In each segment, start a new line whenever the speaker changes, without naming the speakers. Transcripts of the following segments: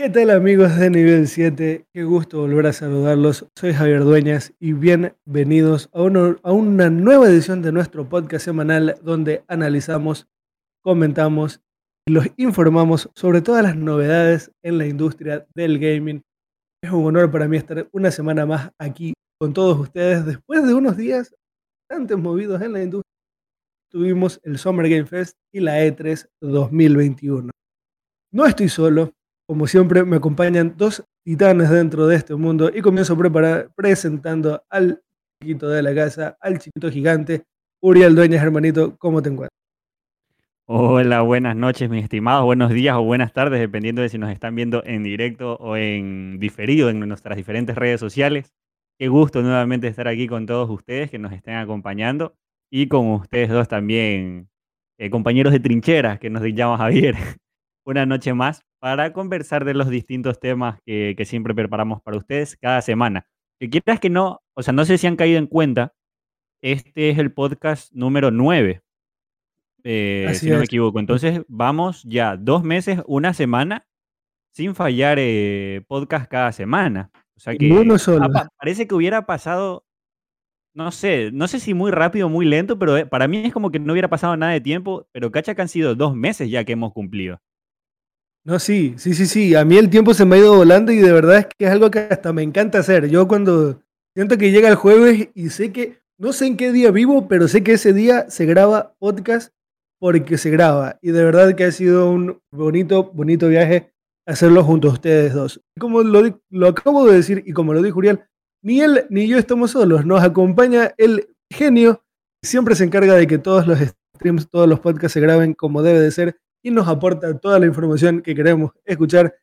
¿Qué tal amigos de nivel 7? Qué gusto volver a saludarlos. Soy Javier Dueñas y bienvenidos a, a, una nueva edición de nuestro podcast semanal donde analizamos, comentamos y los informamos sobre todas las novedades en la industria del gaming. Es un honor para mí estar una semana más aquí con todos ustedes después de unos días bastante movidos en la industria. Tuvimos el Summer Game Fest y la E3 2021. No estoy solo, como siempre, me acompañan dos titanes dentro de este mundo y comienzo preparar, presentando al chiquito de la casa, al chiquito gigante, Uriel Dueñas, hermanito, ¿cómo te encuentras?
Hola, buenas noches, mis estimados, buenos días o buenas tardes, dependiendo de si nos están viendo en directo o en diferido en nuestras diferentes redes sociales. Qué gusto nuevamente estar aquí con todos ustedes que nos estén acompañando y con ustedes dos también, eh, compañeros de trincheras que nos llama Javier. Una noche más para conversar de los distintos temas que, siempre preparamos para ustedes cada semana. Que quieras que no, o sea, no sé si han caído en cuenta, este es el podcast número 9, eh, si no me equivoco. Entonces vamos ya dos meses, una semana, sin fallar eh, podcast cada semana. O sea que parece que hubiera pasado, no sé, no sé si muy rápido o muy lento, pero eh, para mí es como que no hubiera pasado nada de tiempo, pero cacha que han sido dos meses ya que hemos cumplido.
No, sí, sí, sí, sí. A mí el tiempo se me ha ido volando y de verdad es que es algo que hasta me encanta hacer. Yo cuando siento que llega el jueves y sé que, no sé en qué día vivo, pero sé que ese día se graba podcast porque se graba. Y de verdad que ha sido un bonito, bonito viaje hacerlo junto a ustedes dos. Como lo, lo acabo de decir y como lo dijo Uriel, ni él ni yo estamos solos. Nos acompaña el genio. Siempre se encarga de que todos los streams, todos los podcasts se graben como debe de ser y nos aporta toda la información que queremos escuchar.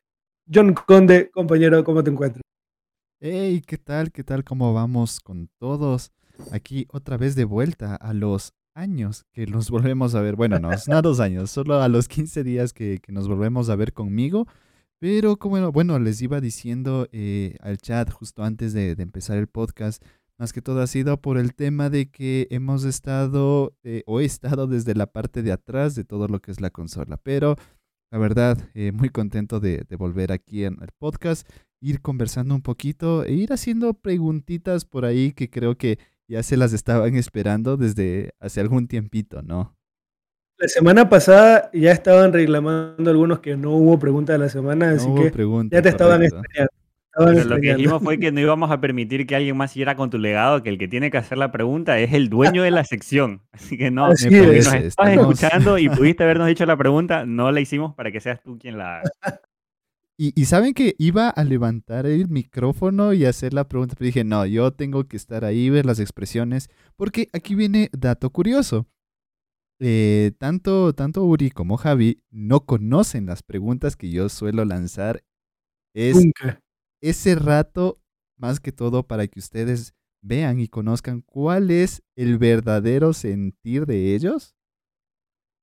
John Conde, compañero, ¿cómo te encuentras?
Hey, ¿qué tal? ¿Qué tal? ¿Cómo vamos con todos? Aquí otra vez de vuelta a los años que nos volvemos a ver. Bueno, no, no a dos años, solo a los 15 días que, nos volvemos a ver conmigo. Pero como bueno, les iba diciendo eh, al chat justo antes de, de empezar el podcast, más que todo ha sido por el tema de que hemos estado eh, o he estado desde la parte de atrás de todo lo que es la consola. Pero la verdad, eh, muy contento de, volver aquí en el podcast, ir conversando un poquito e ir haciendo preguntitas por ahí que creo que ya se las estaban esperando desde hace algún tiempito, ¿no?
La semana pasada ya estaban reclamando algunos que no hubo pregunta de la semana, así que ya te estaban esperando
lo que dijimos fue que no íbamos a permitir que alguien más siguiera con tu legado, que el que tiene que hacer la pregunta es el dueño de la sección. Así que no, si nos estás escuchando y pudiste habernos dicho la pregunta, no la hicimos para que seas tú quien la haga.
Y, saben que iba a levantar el micrófono y hacer la pregunta, pero dije, no, yo tengo que estar ahí, ver las expresiones, porque aquí viene dato curioso. Eh, tanto, tanto Uri como Javi no conocen las preguntas que yo suelo lanzar. Es, Nunca ese rato, más que todo, para que ustedes vean y conozcan cuál es el verdadero sentir de ellos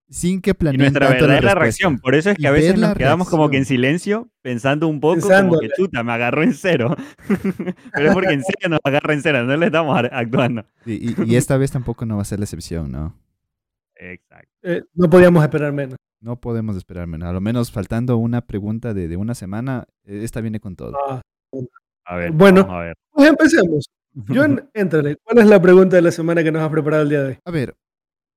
sin que planeen
nuestra verdadera reacción. Por eso es que a veces nos quedamos como que en silencio, pensando un poco como que chuta, me agarró en cero. Pero es porque en serio nos agarra en cero, no le estamos actuando.
Y, esta vez tampoco no va a ser la excepción, ¿no?
Exacto. Eh, no podíamos esperar menos.
No podemos esperar menos. A lo menos faltando una pregunta de, una semana, eh, esta viene con todo. Ah,
a ver, bueno, pues empecemos. John, éntrale. ¿Cuál es la pregunta de la semana que nos has preparado el día de hoy?
A ver,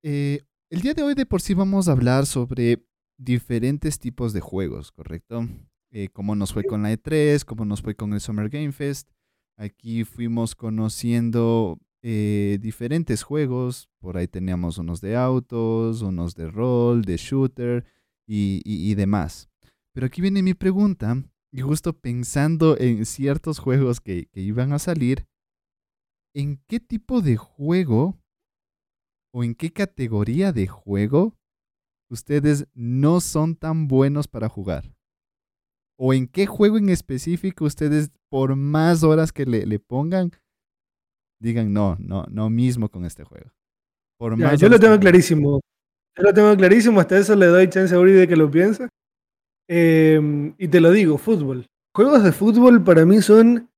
eh, el día de hoy de por sí vamos a hablar sobre diferentes tipos de juegos, ¿correcto? Eh, cómo nos fue con la E3, cómo nos fue con el Summer Game Fest. Aquí fuimos conociendo eh, diferentes juegos. Por ahí teníamos unos de autos, unos de rol, de shooter y, demás. Pero aquí viene mi pregunta, y justo pensando en ciertos juegos que, que iban a salir, ¿en qué tipo de juego o en qué categoría de juego ustedes no son tan buenos para jugar? ¿O en qué juego en específico ustedes, por más horas que le, le pongan, digan no, no, no mismo con este juego.
Por yo lo tengo clarísimo. Yo lo tengo clarísimo, hasta eso le doy chance a Uri de que lo piense. Em, y te lo digo, fútbol. Juegos de fútbol para mí son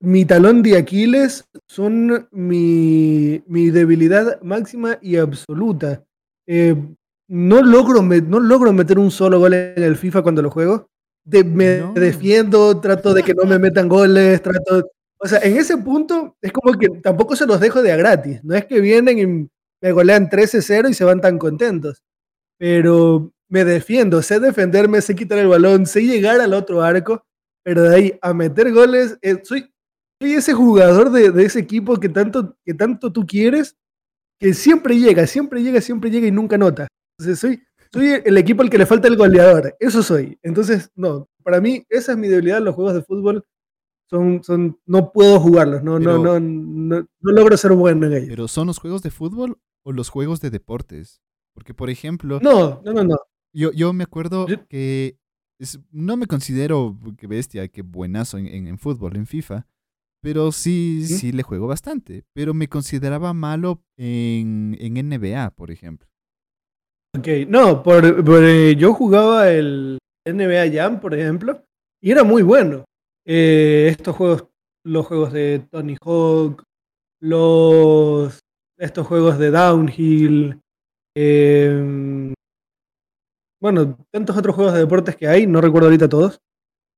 mi talón de Aquiles, son mi, debilidad máxima y absoluta. Eh, no, logro no logro meter un solo gol en el FIFA cuando lo juego. me defiendo, trato de que no me metan goles, trato... O sea, en ese punto es como que tampoco se los dejo de a gratis. No es que vienen y me golean 13-0 y se van tan contentos. Pero me defiendo, sé defenderme, sé quitar el balón, sé llegar al otro arco, pero de ahí a meter goles, eh, soy, soy ese jugador de, de, ese equipo que tanto, que tanto tú quieres, que siempre llega, siempre llega, siempre llega y nunca nota. Entonces soy, soy el equipo al que le falta el goleador, eso soy. Entonces, no, para mí esa es mi debilidad en los juegos de fútbol. Son, son, no puedo jugarlos, no, no, no, no, no logro ser bueno en ellos.
¿Pero son los juegos de fútbol o los juegos de deportes? Porque, por ejemplo...
No, no, no, no.
Yo, yo me acuerdo que no me considero que bestia, que buenazo en, en, fútbol, en FIFA, pero sí, sí le juego bastante. Pero me consideraba malo en, en NBA, por ejemplo.
Ok, no, por, eh, yo jugaba el NBA Jam, por ejemplo, y era muy bueno. Eh, estos juegos, los juegos de Tony Hawk, los, estos juegos de Downhill, eh, bueno, tantos otros juegos de deportes que hay, no recuerdo ahorita todos,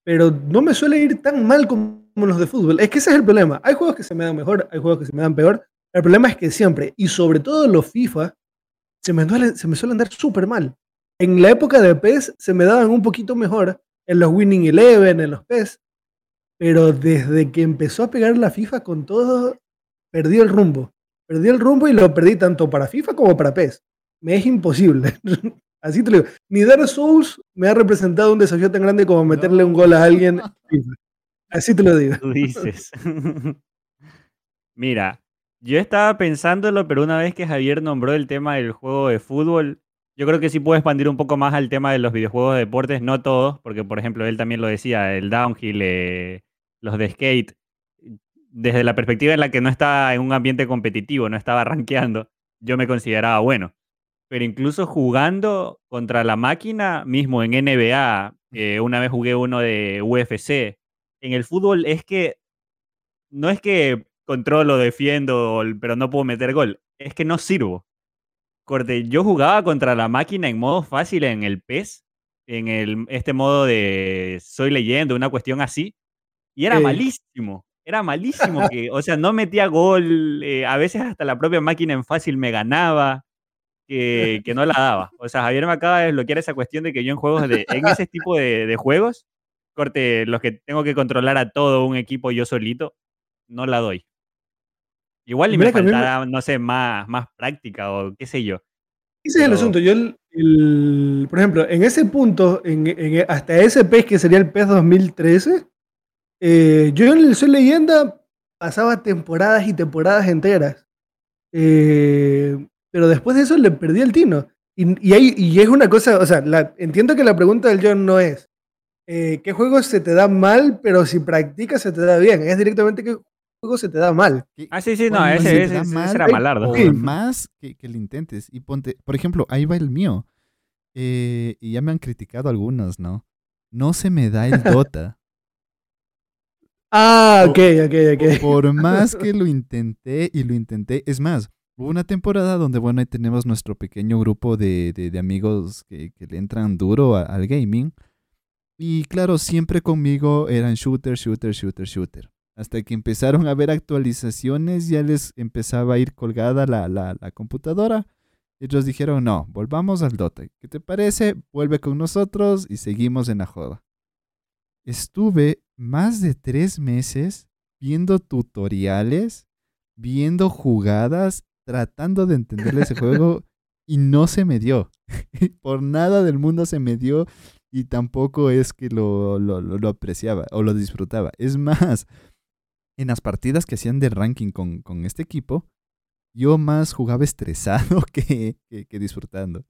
pero no me suele ir tan mal como los de fútbol. Es que ese es el problema. Hay juegos que se me dan mejor, hay juegos que se me dan peor. El problema es que siempre, y sobre todo los FIFA, se me, se me suelen dar súper mal. En la época de PES se me daban un poquito mejor, en los Winning Eleven, en los PES, pero desde que empezó a pegar la FIFA con todo, perdí el rumbo. Perdí el rumbo y lo perdí tanto para FIFA como para PES. Me es imposible. Así te lo digo. Ni Dark Souls me ha representado un desafío tan grande como meterle un gol a alguien. Así te lo digo.
Tú dices. Mira, yo estaba pensándolo, pero una vez que Javier nombró el tema del juego de fútbol, yo creo que sí puedo expandir un poco más al tema de los videojuegos de deportes, no todos, porque por ejemplo él también lo decía, el downhill, eh, los de skate, desde la perspectiva en la que no estaba en un ambiente competitivo, no estaba rankeando, yo me consideraba bueno pero incluso jugando contra la máquina, mismo en NBA, eh, una vez jugué uno de UFC, en el fútbol es que no es que controlo, defiendo, pero no puedo meter gol, es que no sirvo. Corte, yo jugaba contra la máquina en modo fácil en el PES, en el, este modo de soy leyendo, una cuestión así, y era malísimo. Era malísimo, que, o sea, no metía gol, eh, a veces hasta la propia máquina en fácil me ganaba que, no la daba. O sea, Javier me acaba de desbloquear esa cuestión de que yo en juegos de, en ese tipo de, juegos, corte, los que tengo que controlar a todo un equipo yo solito, no la doy. Igual y me faltará, no sé, más, más práctica o qué sé yo.
Ese es el asunto. Yo, el, por ejemplo, en ese punto, en, hasta ese PES que sería el PES 2013, eh, yo en el Soy Leyenda pasaba temporadas y temporadas enteras. Eh, pero después de eso le perdí el tino. Y, y, es una cosa, o sea, entiendo que la pregunta del John no es eh, qué juego se te da mal, pero si practicas se te da bien. Es directamente qué juego se te da mal.
Ah, sí, sí, no, ese, ese, era malardo.
Más que, que lo intentes. Y ponte, por ejemplo, ahí va el mío. Eh, y ya me han criticado algunos, ¿no? No se me da el Dota.
Ah, ok, ok, ok.
Por más que lo intenté y lo intenté, es más, Hubo una temporada donde, bueno, ahí tenemos nuestro pequeño grupo de, de, amigos que, que, le entran duro al gaming. Y claro, siempre conmigo eran shooter, shooter, shooter, shooter. Hasta que empezaron a ver actualizaciones, ya les empezaba a ir colgada la, la, la computadora. Ellos dijeron, no, volvamos al Dota. ¿Qué te parece? Vuelve con nosotros y seguimos en la joda. Estuve más de tres meses viendo tutoriales, viendo jugadas tratando de entender ese juego y no se me dio. Por nada del mundo se me dio y tampoco es que lo, lo, apreciaba o lo disfrutaba. Es más, en las partidas que hacían de ranking con, con este equipo, yo más jugaba estresado que, que, disfrutando.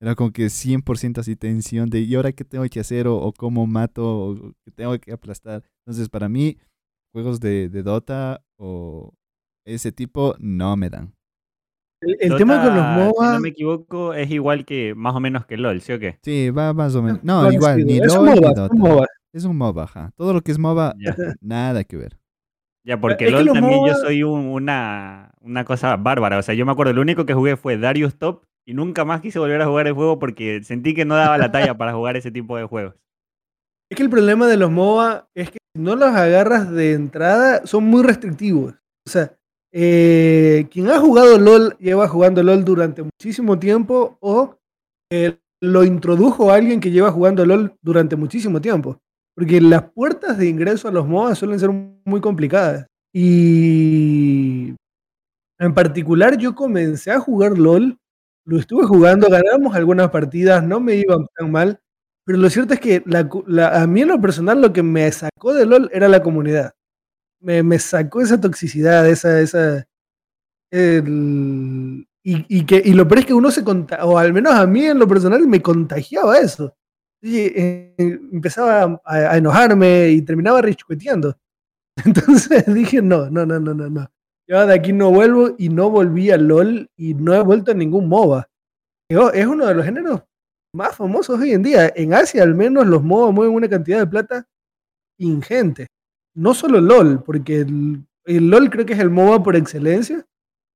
Era como que 100% así tensión de ¿y ahora qué tengo que hacer? O, cómo mato, o qué tengo que aplastar. Entonces, para mí, juegos de, de Dota o ese tipo no me dan.
El, tema con los MOBA.
Si no me equivoco, es igual que más o menos que LOL, ¿sí o qué?
Sí, va más o menos. No, igual, ni LOL ni Dota. Es un MOBA. Es un MOBA, ajá. Todo lo que es MOBA, nada que ver.
Ya, porque LOL también yo soy una, una cosa bárbara. O sea, yo me acuerdo, lo único que jugué fue Darius Top y nunca más quise volver a jugar el juego porque sentí que no daba la talla para jugar ese tipo de juegos.
Es que el problema de los MOBA es que si no los agarras de entrada, son muy restrictivos. O sea, eh, quien ha jugado LOL lleva jugando LOL durante muchísimo tiempo o eh, lo introdujo alguien que lleva jugando LOL durante muchísimo tiempo. Porque las puertas de ingreso a los MOBA suelen ser muy complicadas. Y en particular yo comencé a jugar LOL, lo estuve jugando, ganamos algunas partidas, no me iban tan mal, pero lo cierto es que a mí en lo personal lo que me sacó de LOL era la comunidad me, sacó esa toxicidad, esa, esa, y, que, y lo peor es que uno se contagia, o al menos a mí en lo personal me contagiaba eso. Eh, empezaba a, enojarme y terminaba richueteando. Entonces dije, no, no, no, no, no, no. Yo de aquí no vuelvo y no volví a LOL y no he vuelto a ningún MOBA. Es uno de los géneros más famosos hoy en día. En Asia al menos los MOBA mueven una cantidad de plata ingente no solo LOL, porque el, LOL creo que es el MOBA por excelencia,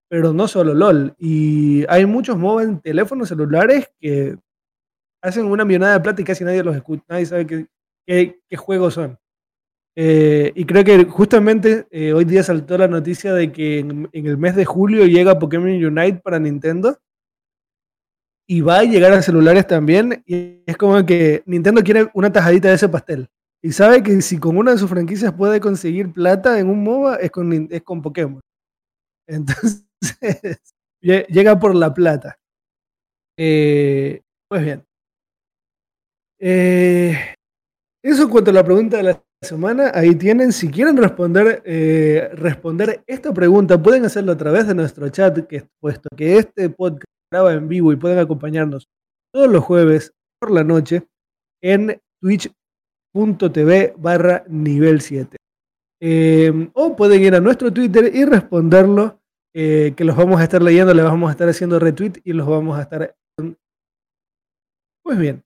pero no solo LOL. Y hay muchos MOBA en teléfonos celulares que hacen una millonada de plata y casi nadie los escucha, nadie sabe qué, qué, juegos son. Eh, y creo que justamente eh, hoy día saltó la noticia de que en, el mes de julio llega Pokémon Unite para Nintendo y va a llegar a celulares también. Y es como que Nintendo quiere una tajadita de ese pastel. Y sabe que si con una de sus franquicias puede conseguir plata en un MOBA, es con, es con Pokémon. Entonces, llega por la plata. Eh, pues bien. Eso en cuanto a la pregunta de la semana, ahí tienen. Si quieren responder, eh, responder esta pregunta, pueden hacerlo a través de nuestro chat, que puesto que este podcast graba en vivo y pueden acompañarnos todos los jueves por la noche en Twitch tv barra nivel 7. Em, o pueden ir a nuestro Twitter y responderlo, eh, que los vamos a estar leyendo, le vamos a estar haciendo retweet y los vamos a estar... Pues bien,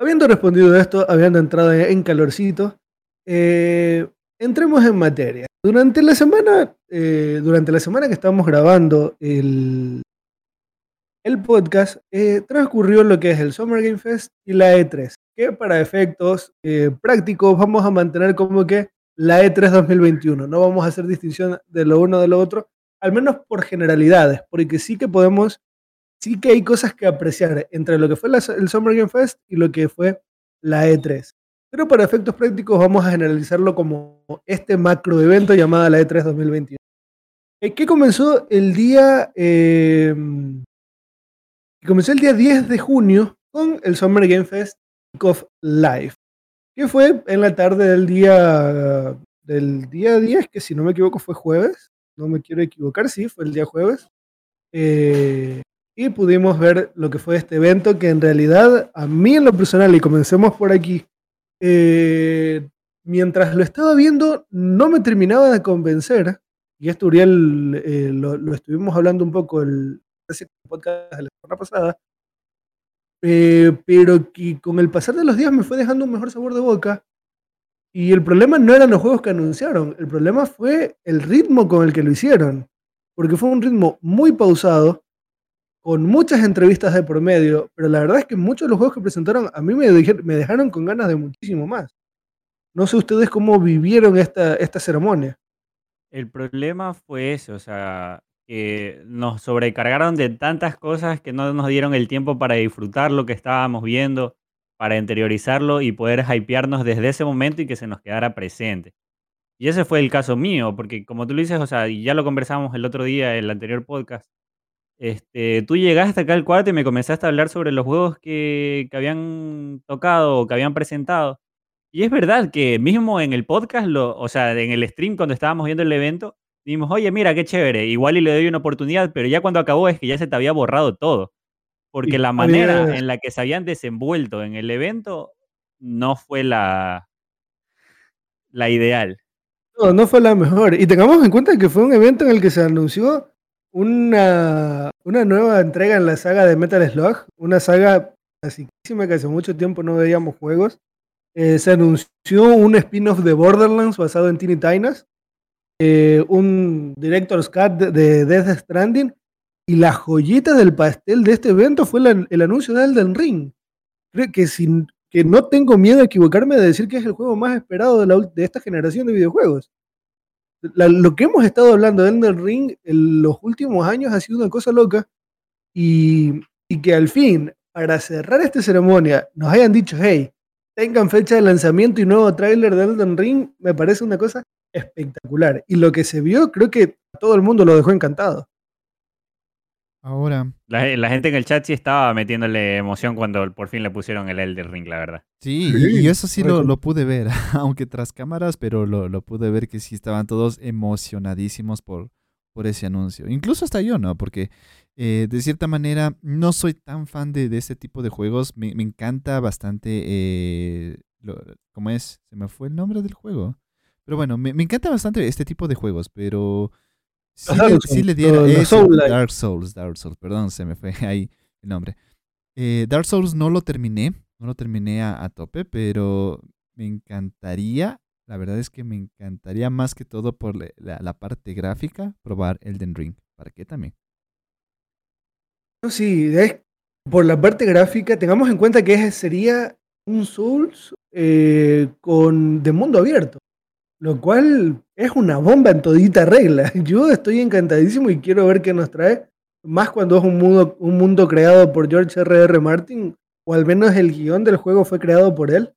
habiendo respondido esto, habiendo entrado en calorcito, eh, entremos en materia. Durante la semana, eh, durante la semana que estamos grabando el, el podcast, transcurrió lo que es el Summer Game Fest y la E3 que para efectos eh, prácticos vamos a mantener como que la E3 2021. No vamos a hacer distinción de lo uno de lo otro, al menos por generalidades, porque sí que podemos, sí que hay cosas que apreciar entre lo que fue el Summer Game Fest y lo que fue la E3. Pero para efectos prácticos vamos a generalizarlo como este macro evento llamado la E3 2021. Eh, que comenzó el día eh, comenzó el día 10 de junio con el Summer Game Fest of Life, que fue en la tarde del día del día 10, que si no me equivoco fue jueves, no me quiero equivocar, sí, fue el día jueves. Eh, y pudimos ver lo que fue este evento, que en realidad a mí en lo personal, y comencemos por aquí, eh, mientras lo estaba viendo no me terminaba de convencer, y esto Uriel eh, lo, estuvimos hablando un poco el podcast de la semana pasada, eh, pero que con el pasar de los días me fue dejando un mejor sabor de boca. Y el problema no eran los juegos que anunciaron, el problema fue el ritmo con el que lo hicieron, porque fue un ritmo muy pausado, con muchas entrevistas de por medio, pero la verdad es que muchos de los juegos que presentaron a mí me, me dejaron con ganas de muchísimo más. No sé ustedes cómo vivieron esta, esta ceremonia.
El problema fue eso, o sea, que nos sobrecargaron de tantas cosas que no nos dieron el tiempo para disfrutar lo que estábamos viendo, para interiorizarlo y poder hypearnos desde ese momento y que se nos quedara presente. Y ese fue el caso mío, porque como tú lo dices, o sea, ya lo conversamos el otro día, en el anterior podcast, este, tú llegaste acá al cuarto y me comenzaste a hablar sobre los juegos que, que habían tocado o que habían presentado. Y es verdad que mismo en el podcast, lo, o sea, en el stream cuando estábamos viendo el evento, Dijimos, oye, mira, qué chévere, igual y le doy una oportunidad, pero ya cuando acabó es que ya se te había borrado todo. Porque la manera en la que se habían desenvuelto en el evento no fue la, la ideal.
No, no fue la mejor. Y tengamos en cuenta que fue un evento en el que se anunció una, una nueva entrega en la saga de Metal Slug, una saga clasicísima que hace mucho tiempo no veíamos juegos. Eh, se anunció un spin-off de Borderlands basado en Tiny Tinas. Eh, un director's cut de, Death Stranding y la joyita del pastel de este evento fue el anuncio de Elden Ring. Creo que si que no tengo miedo a equivocarme de decir que es el juego más esperado de, la, de esta generación de videojuegos. Lo que hemos estado hablando de Elden Ring en los últimos años ha sido una cosa loca y, y que al fin, para cerrar esta ceremonia, nos hayan dicho, hey, tengan fecha de lanzamiento y nuevo tráiler de Elden Ring, me parece una cosa espectacular. Y lo que se vio, creo que todo el mundo lo dejó encantado.
Ahora.
La, gente en el chat sí estaba metiéndole emoción cuando por fin le pusieron el Elden Ring, la verdad.
Sí, y eso sí lo, pude ver, aunque tras cámaras, pero lo, pude ver que sí estaban todos emocionadísimos por, por ese anuncio. Incluso hasta yo, ¿no? Porque eh, de cierta manera no soy tan fan de, este tipo de juegos. Me, encanta bastante. Eh, ¿Cómo es? Se me fue el nombre del juego. Pero bueno, me, encanta bastante este tipo de juegos, pero Sí, le, diera Dark Souls, Dark Souls, perdón, se me fue ahí el nombre. Eh, Dark Souls no lo terminé, no lo terminé a, tope, pero me encantaría, la verdad es que me encantaría más que todo por la, parte gráfica probar Elden Ring. ¿Para qué también?
Sí, por la parte gráfica, tengamos en cuenta que sería un Souls eh, con de mundo abierto. Lo cual es una bomba en todita regla. Yo estoy encantadísimo y quiero ver qué nos trae. Más cuando es un mundo, un mundo creado por George R.R. R. Martin, o al menos el guion del juego fue creado por él.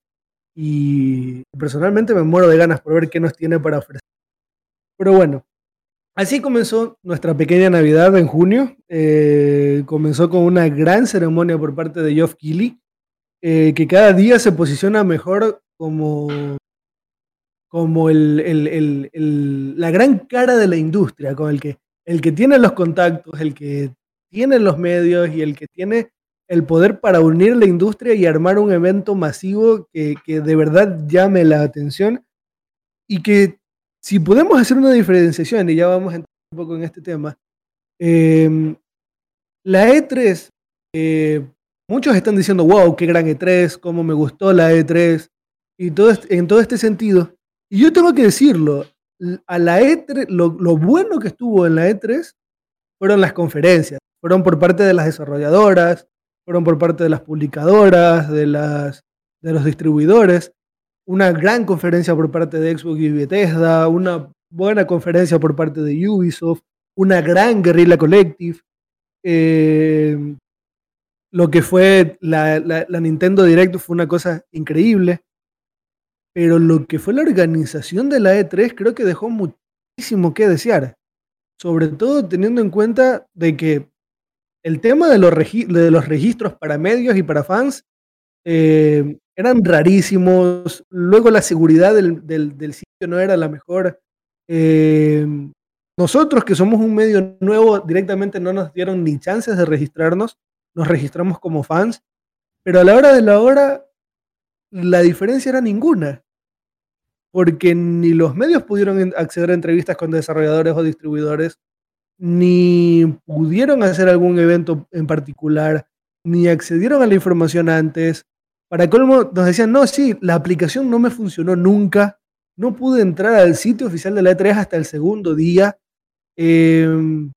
Y personalmente me muero de ganas por ver qué nos tiene para ofrecer. Pero bueno, así comenzó nuestra pequeña Navidad en junio. Eh, comenzó con una gran ceremonia por parte de Geoff Keighley, eh, que cada día se posiciona mejor como como el, la gran cara de la industria, con el que, el que tiene los contactos, el que tiene los medios y el que tiene el poder para unir la industria y armar un evento masivo que, de verdad llame la atención. Y que si podemos hacer una diferenciación, y ya vamos a entrar un poco en este tema, em, la E3, eh, muchos están diciendo, wow, qué gran E3, cómo me gustó la E3, y todo, en todo este sentido, y yo tengo que decirlo, a la E3, lo, bueno que estuvo en la E3 fueron las conferencias, fueron por parte de las desarrolladoras, fueron por parte de las publicadoras, de, las, de los distribuidores, una gran conferencia por parte de Xbox y Bethesda, una buena conferencia por parte de Ubisoft, una gran Guerrilla Collective, eh, lo que fue la, la, Nintendo Direct fue una cosa increíble. Pero lo que fue la organización de la E3 creo que dejó muchísimo que desear. Sobre todo teniendo en cuenta de que el tema de los, de los registros para medios y para fans eh, eran rarísimos. Luego la seguridad del, del, sitio no era la mejor. Eh, nosotros que somos un medio nuevo directamente no nos dieron ni chances de registrarnos. Nos registramos como fans. Pero a la hora de la hora la diferencia era ninguna, porque ni los medios pudieron acceder a entrevistas con desarrolladores o distribuidores, ni pudieron hacer algún evento en particular, ni accedieron a la información antes. Para colmo, nos decían, no, sí, la aplicación no me funcionó nunca, no pude entrar al sitio oficial de la E3 hasta el segundo día, em,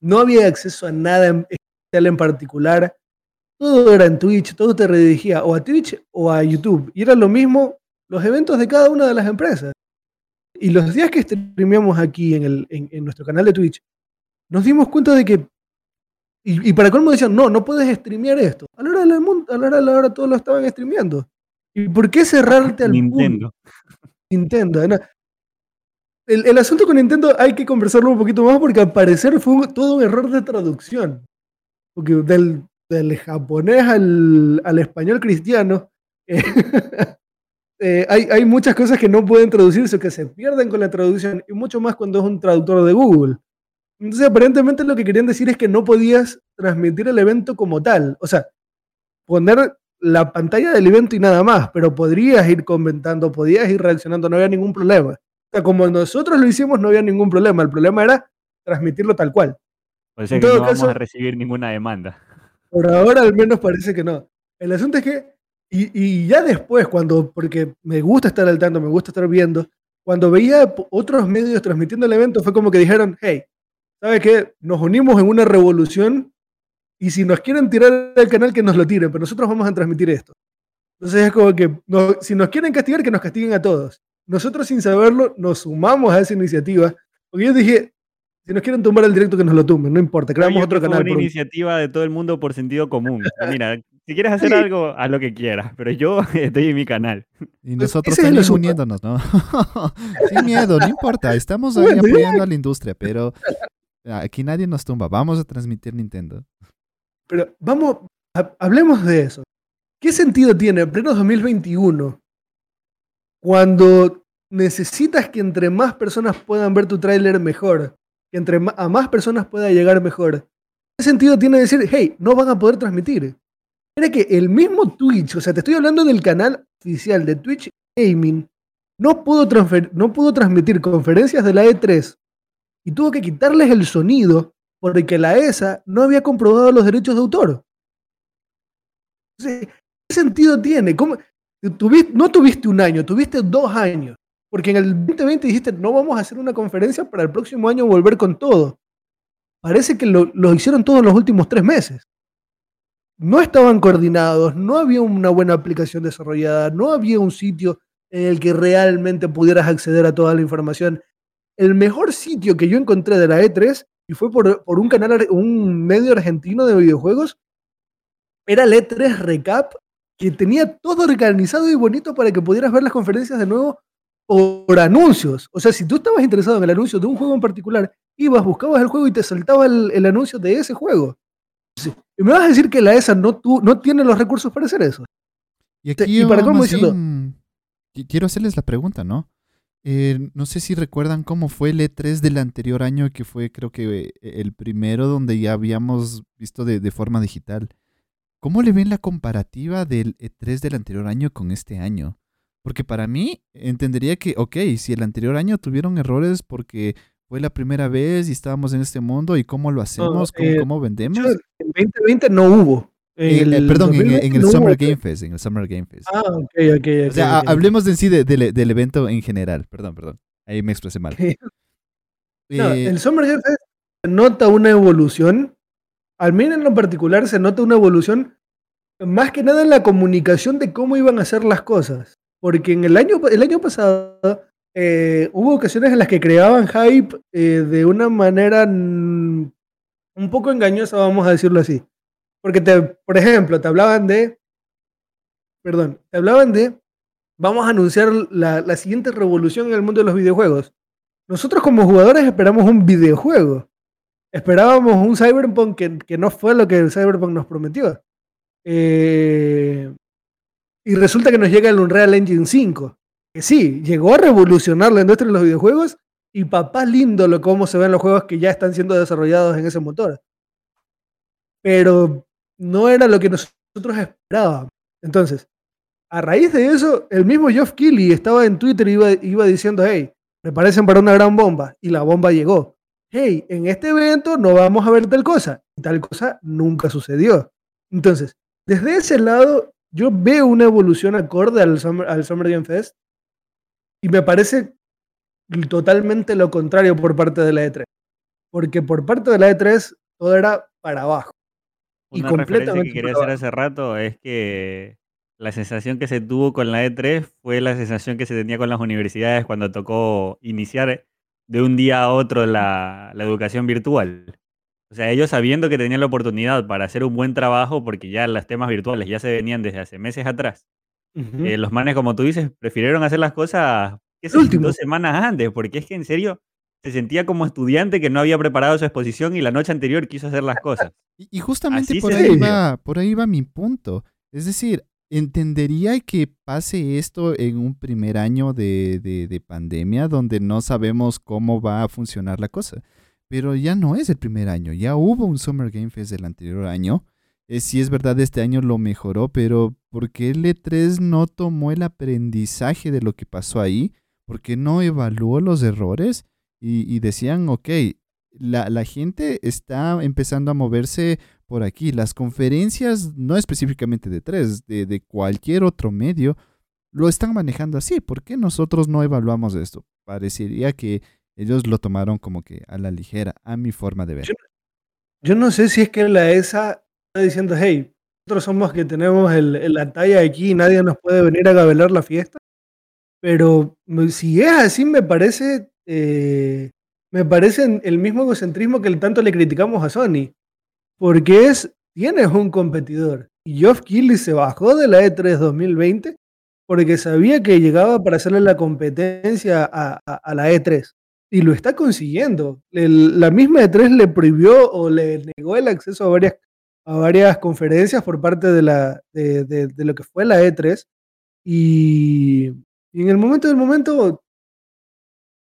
no había acceso a nada especial en particular, todo era en Twitch, todo te redirigía o a Twitch o a YouTube. Y era lo mismo los eventos de cada una de las empresas. Y los días que streameamos aquí en, el, en, nuestro canal de Twitch, nos dimos cuenta de que. Y, para colmo decían, no, no puedes streamear esto. A la hora de la, a la, hora, de la hora todos lo estaban streameando. ¿Y por qué cerrarte al
Nintendo?
Nintendo. El, el, asunto con Nintendo hay que conversarlo un poquito más porque al parecer fue todo un error de traducción. Porque del, del japonés al, al español cristiano, eh, hay, hay, muchas cosas que no pueden traducirse, que se pierden con la traducción, y mucho más cuando es un traductor de Google. Entonces, aparentemente lo que querían decir es que no podías transmitir el evento como tal. O sea, poner la pantalla del evento y nada más, pero podrías ir comentando, podías ir reaccionando, no había ningún problema. O sea, como nosotros lo hicimos, no había ningún problema. El problema era transmitirlo tal cual.
O sea que no vamos a recibir ninguna demanda.
Por ahora al menos parece que no. El asunto es que, y, ya después, cuando, porque me gusta estar al tanto, me gusta estar viendo, cuando veía otros medios transmitiendo el evento, fue como que dijeron, hey, ¿sabes qué? Nos unimos en una revolución y si nos quieren tirar el canal, que nos lo tiren, pero nosotros vamos a transmitir esto. Entonces es como que si nos quieren castigar, que nos castiguen a todos. Nosotros sin saberlo nos sumamos a esa iniciativa. Porque yo dije, si nos quieren tumbar el directo, que nos lo tumben, no importa. Creamos otro canal.
Es una iniciativa de todo el mundo por sentido común. Mira, si quieres hacer algo, haz lo que quieras, pero yo estoy en mi canal.
Y pues, nosotros estamos uniéndonos, ¿no? Sin miedo, no importa. Estamos ahí apoyando a la industria, pero aquí nadie nos tumba. Vamos a transmitir Nintendo.
Pero vamos, hablemos de eso. ¿Qué sentido tiene en pleno 2021 cuando necesitas que entre más personas puedan ver tu tráiler mejor? Que entre a más personas pueda llegar mejor. ¿Qué sentido tiene decir, hey, no van a poder transmitir? Era que el mismo Twitch, o sea, te estoy hablando del canal oficial de Twitch Gaming, no pudo, no pudo transmitir conferencias de la E3 y tuvo que quitarles el sonido porque la ESA no había comprobado los derechos de autor. ¿qué sentido tiene? No tuviste un año, tuviste dos años. Porque en el 2020 dijiste, no vamos a hacer una conferencia para el próximo año volver con todo. Parece que lo, lo hicieron todos los últimos tres meses no estaban coordinados, no había una buena aplicación desarrollada, no había un sitio en el que realmente pudieras acceder a toda la información. El mejor sitio que yo encontré de la E3, y fue por, un canal, un medio argentino de videojuegos, era el E3 Recap, que tenía todo organizado y bonito para que pudieras ver las conferencias de nuevo por anuncios. O sea, si tú estabas interesado en el anuncio de un juego en particular, ibas, buscabas el juego y te saltaba el anuncio de ese juego. Y me vas a decir que la ESA no, no tiene los recursos para hacer eso.
Y aquí para cómo quiero hacerles la pregunta, ¿no? Eh, no sé si recuerdan cómo fue el E3 del anterior año, que fue creo que eh, el primero donde ya habíamos visto de, de, forma digital. ¿Cómo le ven la comparativa del E3 del anterior año con este año? Porque para mí entendería que, ok, si el anterior año tuvieron errores porque fue la primera vez y estábamos en este mundo y cómo lo hacemos, eh, cómo, vendemos.
En 2020 no hubo.
perdón, en, el Summer Game Fest, en el Summer Game Fest.
Ah, ok, ok.
o sea, hablemos en sí del evento en general. Perdón, perdón. Ahí me expresé mal.
no, eh, el Summer Game Fest se nota una evolución. Al menos en lo particular se nota una evolución más que nada en la comunicación de cómo iban a hacer las cosas. Porque en el año, el año pasado eh, hubo ocasiones en las que creaban hype eh, de una manera un poco engañosa, vamos a decirlo así. Porque, te, por ejemplo, te hablaban de, perdón, te hablaban de, vamos a anunciar la, la siguiente revolución en el mundo de los videojuegos. Nosotros como jugadores esperamos un videojuego. Esperábamos un Cyberpunk que, que no fue lo que el Cyberpunk nos prometió. Eh, y resulta que nos llega el Unreal Engine 5 sí, llegó a revolucionar la industria de los videojuegos y papá lindo lo cómo se ven los juegos que ya están siendo desarrollados en ese motor. Pero no era lo que nosotros esperábamos. Entonces, a raíz de eso, el mismo Geoff Keighley estaba en Twitter y iba, iba diciendo, hey, parecen para una gran bomba. Y la bomba llegó. Hey, en este evento no vamos a ver tal cosa. Y tal cosa nunca sucedió. Entonces, desde ese lado, yo veo una evolución acorde al al Summer Game Fest y me parece totalmente lo contrario por parte de la E3. Porque por parte de la E3 todo era para abajo.
y completamente que quería hacer hace rato es que la sensación que se tuvo con la E3 fue la sensación que se tenía con las universidades cuando tocó iniciar de un día a otro la, educación virtual. O sea, ellos sabiendo que tenían la oportunidad para hacer un buen trabajo, porque ya los temas virtuales ya se venían desde hace meses atrás, eh, los manes, como tú dices, prefirieron hacer las cosas dos semanas antes, porque es que en serio se sentía como estudiante que no había preparado su exposición y la noche anterior quiso hacer las cosas.
Y, justamente por ahí, va, por ahí va mi punto. Es decir, entendería que pase esto en un primer año de, de, pandemia donde no sabemos cómo va a funcionar la cosa. Pero ya no es el primer año, ya hubo un Summer Game Fest del anterior año eh, sí es verdad, este año lo mejoró, pero ¿por qué el E3 no tomó el aprendizaje de lo que pasó ahí? ¿Por qué no evaluó los errores? Y, decían, ok, la, la, gente está empezando a moverse por aquí. Las conferencias, no específicamente de 3, de, de cualquier otro medio, lo están manejando así. ¿Por qué nosotros no evaluamos esto? Parecería que ellos lo tomaron como que a la ligera, a mi forma de ver.
Yo no sé si es que la ESA diciendo, hey, nosotros somos que tenemos el, la talla aquí y nadie nos puede venir a gabelar la fiesta. Pero si es así, me parece, eh, me parece el mismo egocentrismo que tanto le criticamos a Sony. Porque es, tienes un competidor. Y Geoff Keighley se bajó de la E3 2020 porque sabía que llegaba para hacerle la competencia a, la E3. Y lo está consiguiendo. la misma E3 le prohibió o le negó el acceso a varias, a varias conferencias por parte de, la, de, lo que fue la E3. Y, en el momento del momento,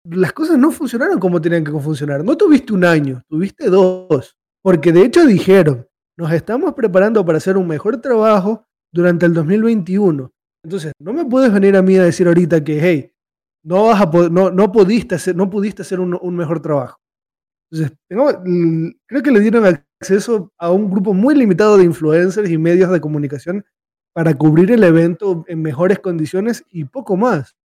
las cosas no funcionaron como tenían que funcionar. No tuviste un año, tuviste dos. Porque de hecho dijeron, nos estamos preparando para hacer un mejor trabajo durante el 2021. Entonces, no me puedes venir a mí a decir ahorita que, hey, no, vas a no, no, pudiste hacer, no pudiste hacer un, mejor trabajo. Entonces, creo que le dieron acceso a un grupo muy limitado de influencers y medios de comunicación para cubrir el evento en mejores condiciones y poco más.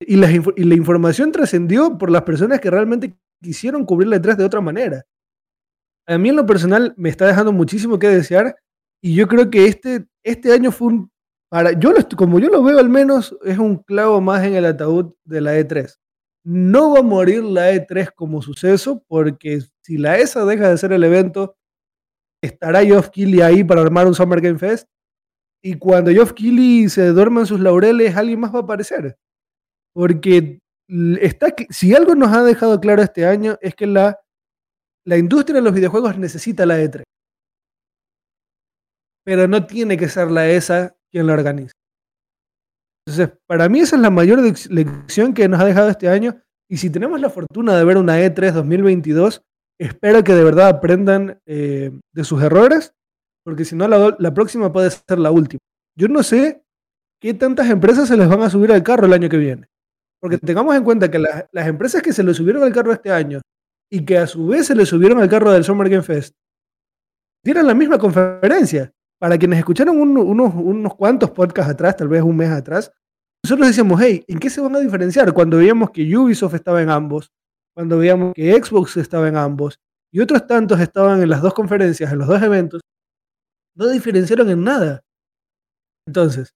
Y la, la información trascendió por las personas que realmente quisieron cubrirla detrás de otra manera a mí en lo personal me está dejando muchísimo que desear y yo creo que este, este año fue un, para, yo como yo lo veo al menos, es un clavo más en el ataúd de la E3. No va a morir la E3 como suceso porque si la ESA deja de ser el evento, estará Geoff Keighley ahí para armar un Summer Game Fest y cuando Geoff Keighley se duerma en sus laureles, alguien más va a aparecer. Porque está, si algo nos ha dejado claro este año es que la la industria de los videojuegos necesita la E3. Pero no tiene que ser la ESA quien la organice. Entonces, para mí esa es la mayor lección que nos ha dejado este año. Y si tenemos la fortuna de ver una E3 2022, espero que de verdad aprendan eh, de sus errores, porque si no, la, próxima puede ser la última. Yo no sé qué tantas empresas se les van a subir al carro el año que viene. Porque tengamos en cuenta que las empresas que se le subieron al carro este año y que a su vez se le subieron al carro del Summer Game Fest, dieron la misma conferencia. Para quienes escucharon unos, unos cuantos podcasts atrás, tal vez un mes atrás, nosotros decíamos, hey, ¿en qué se van a diferenciar? Cuando veíamos que Ubisoft estaba en ambos, cuando veíamos que Xbox estaba en ambos, y otros tantos estaban en las dos conferencias, en los dos eventos, no diferenciaron en nada. Entonces,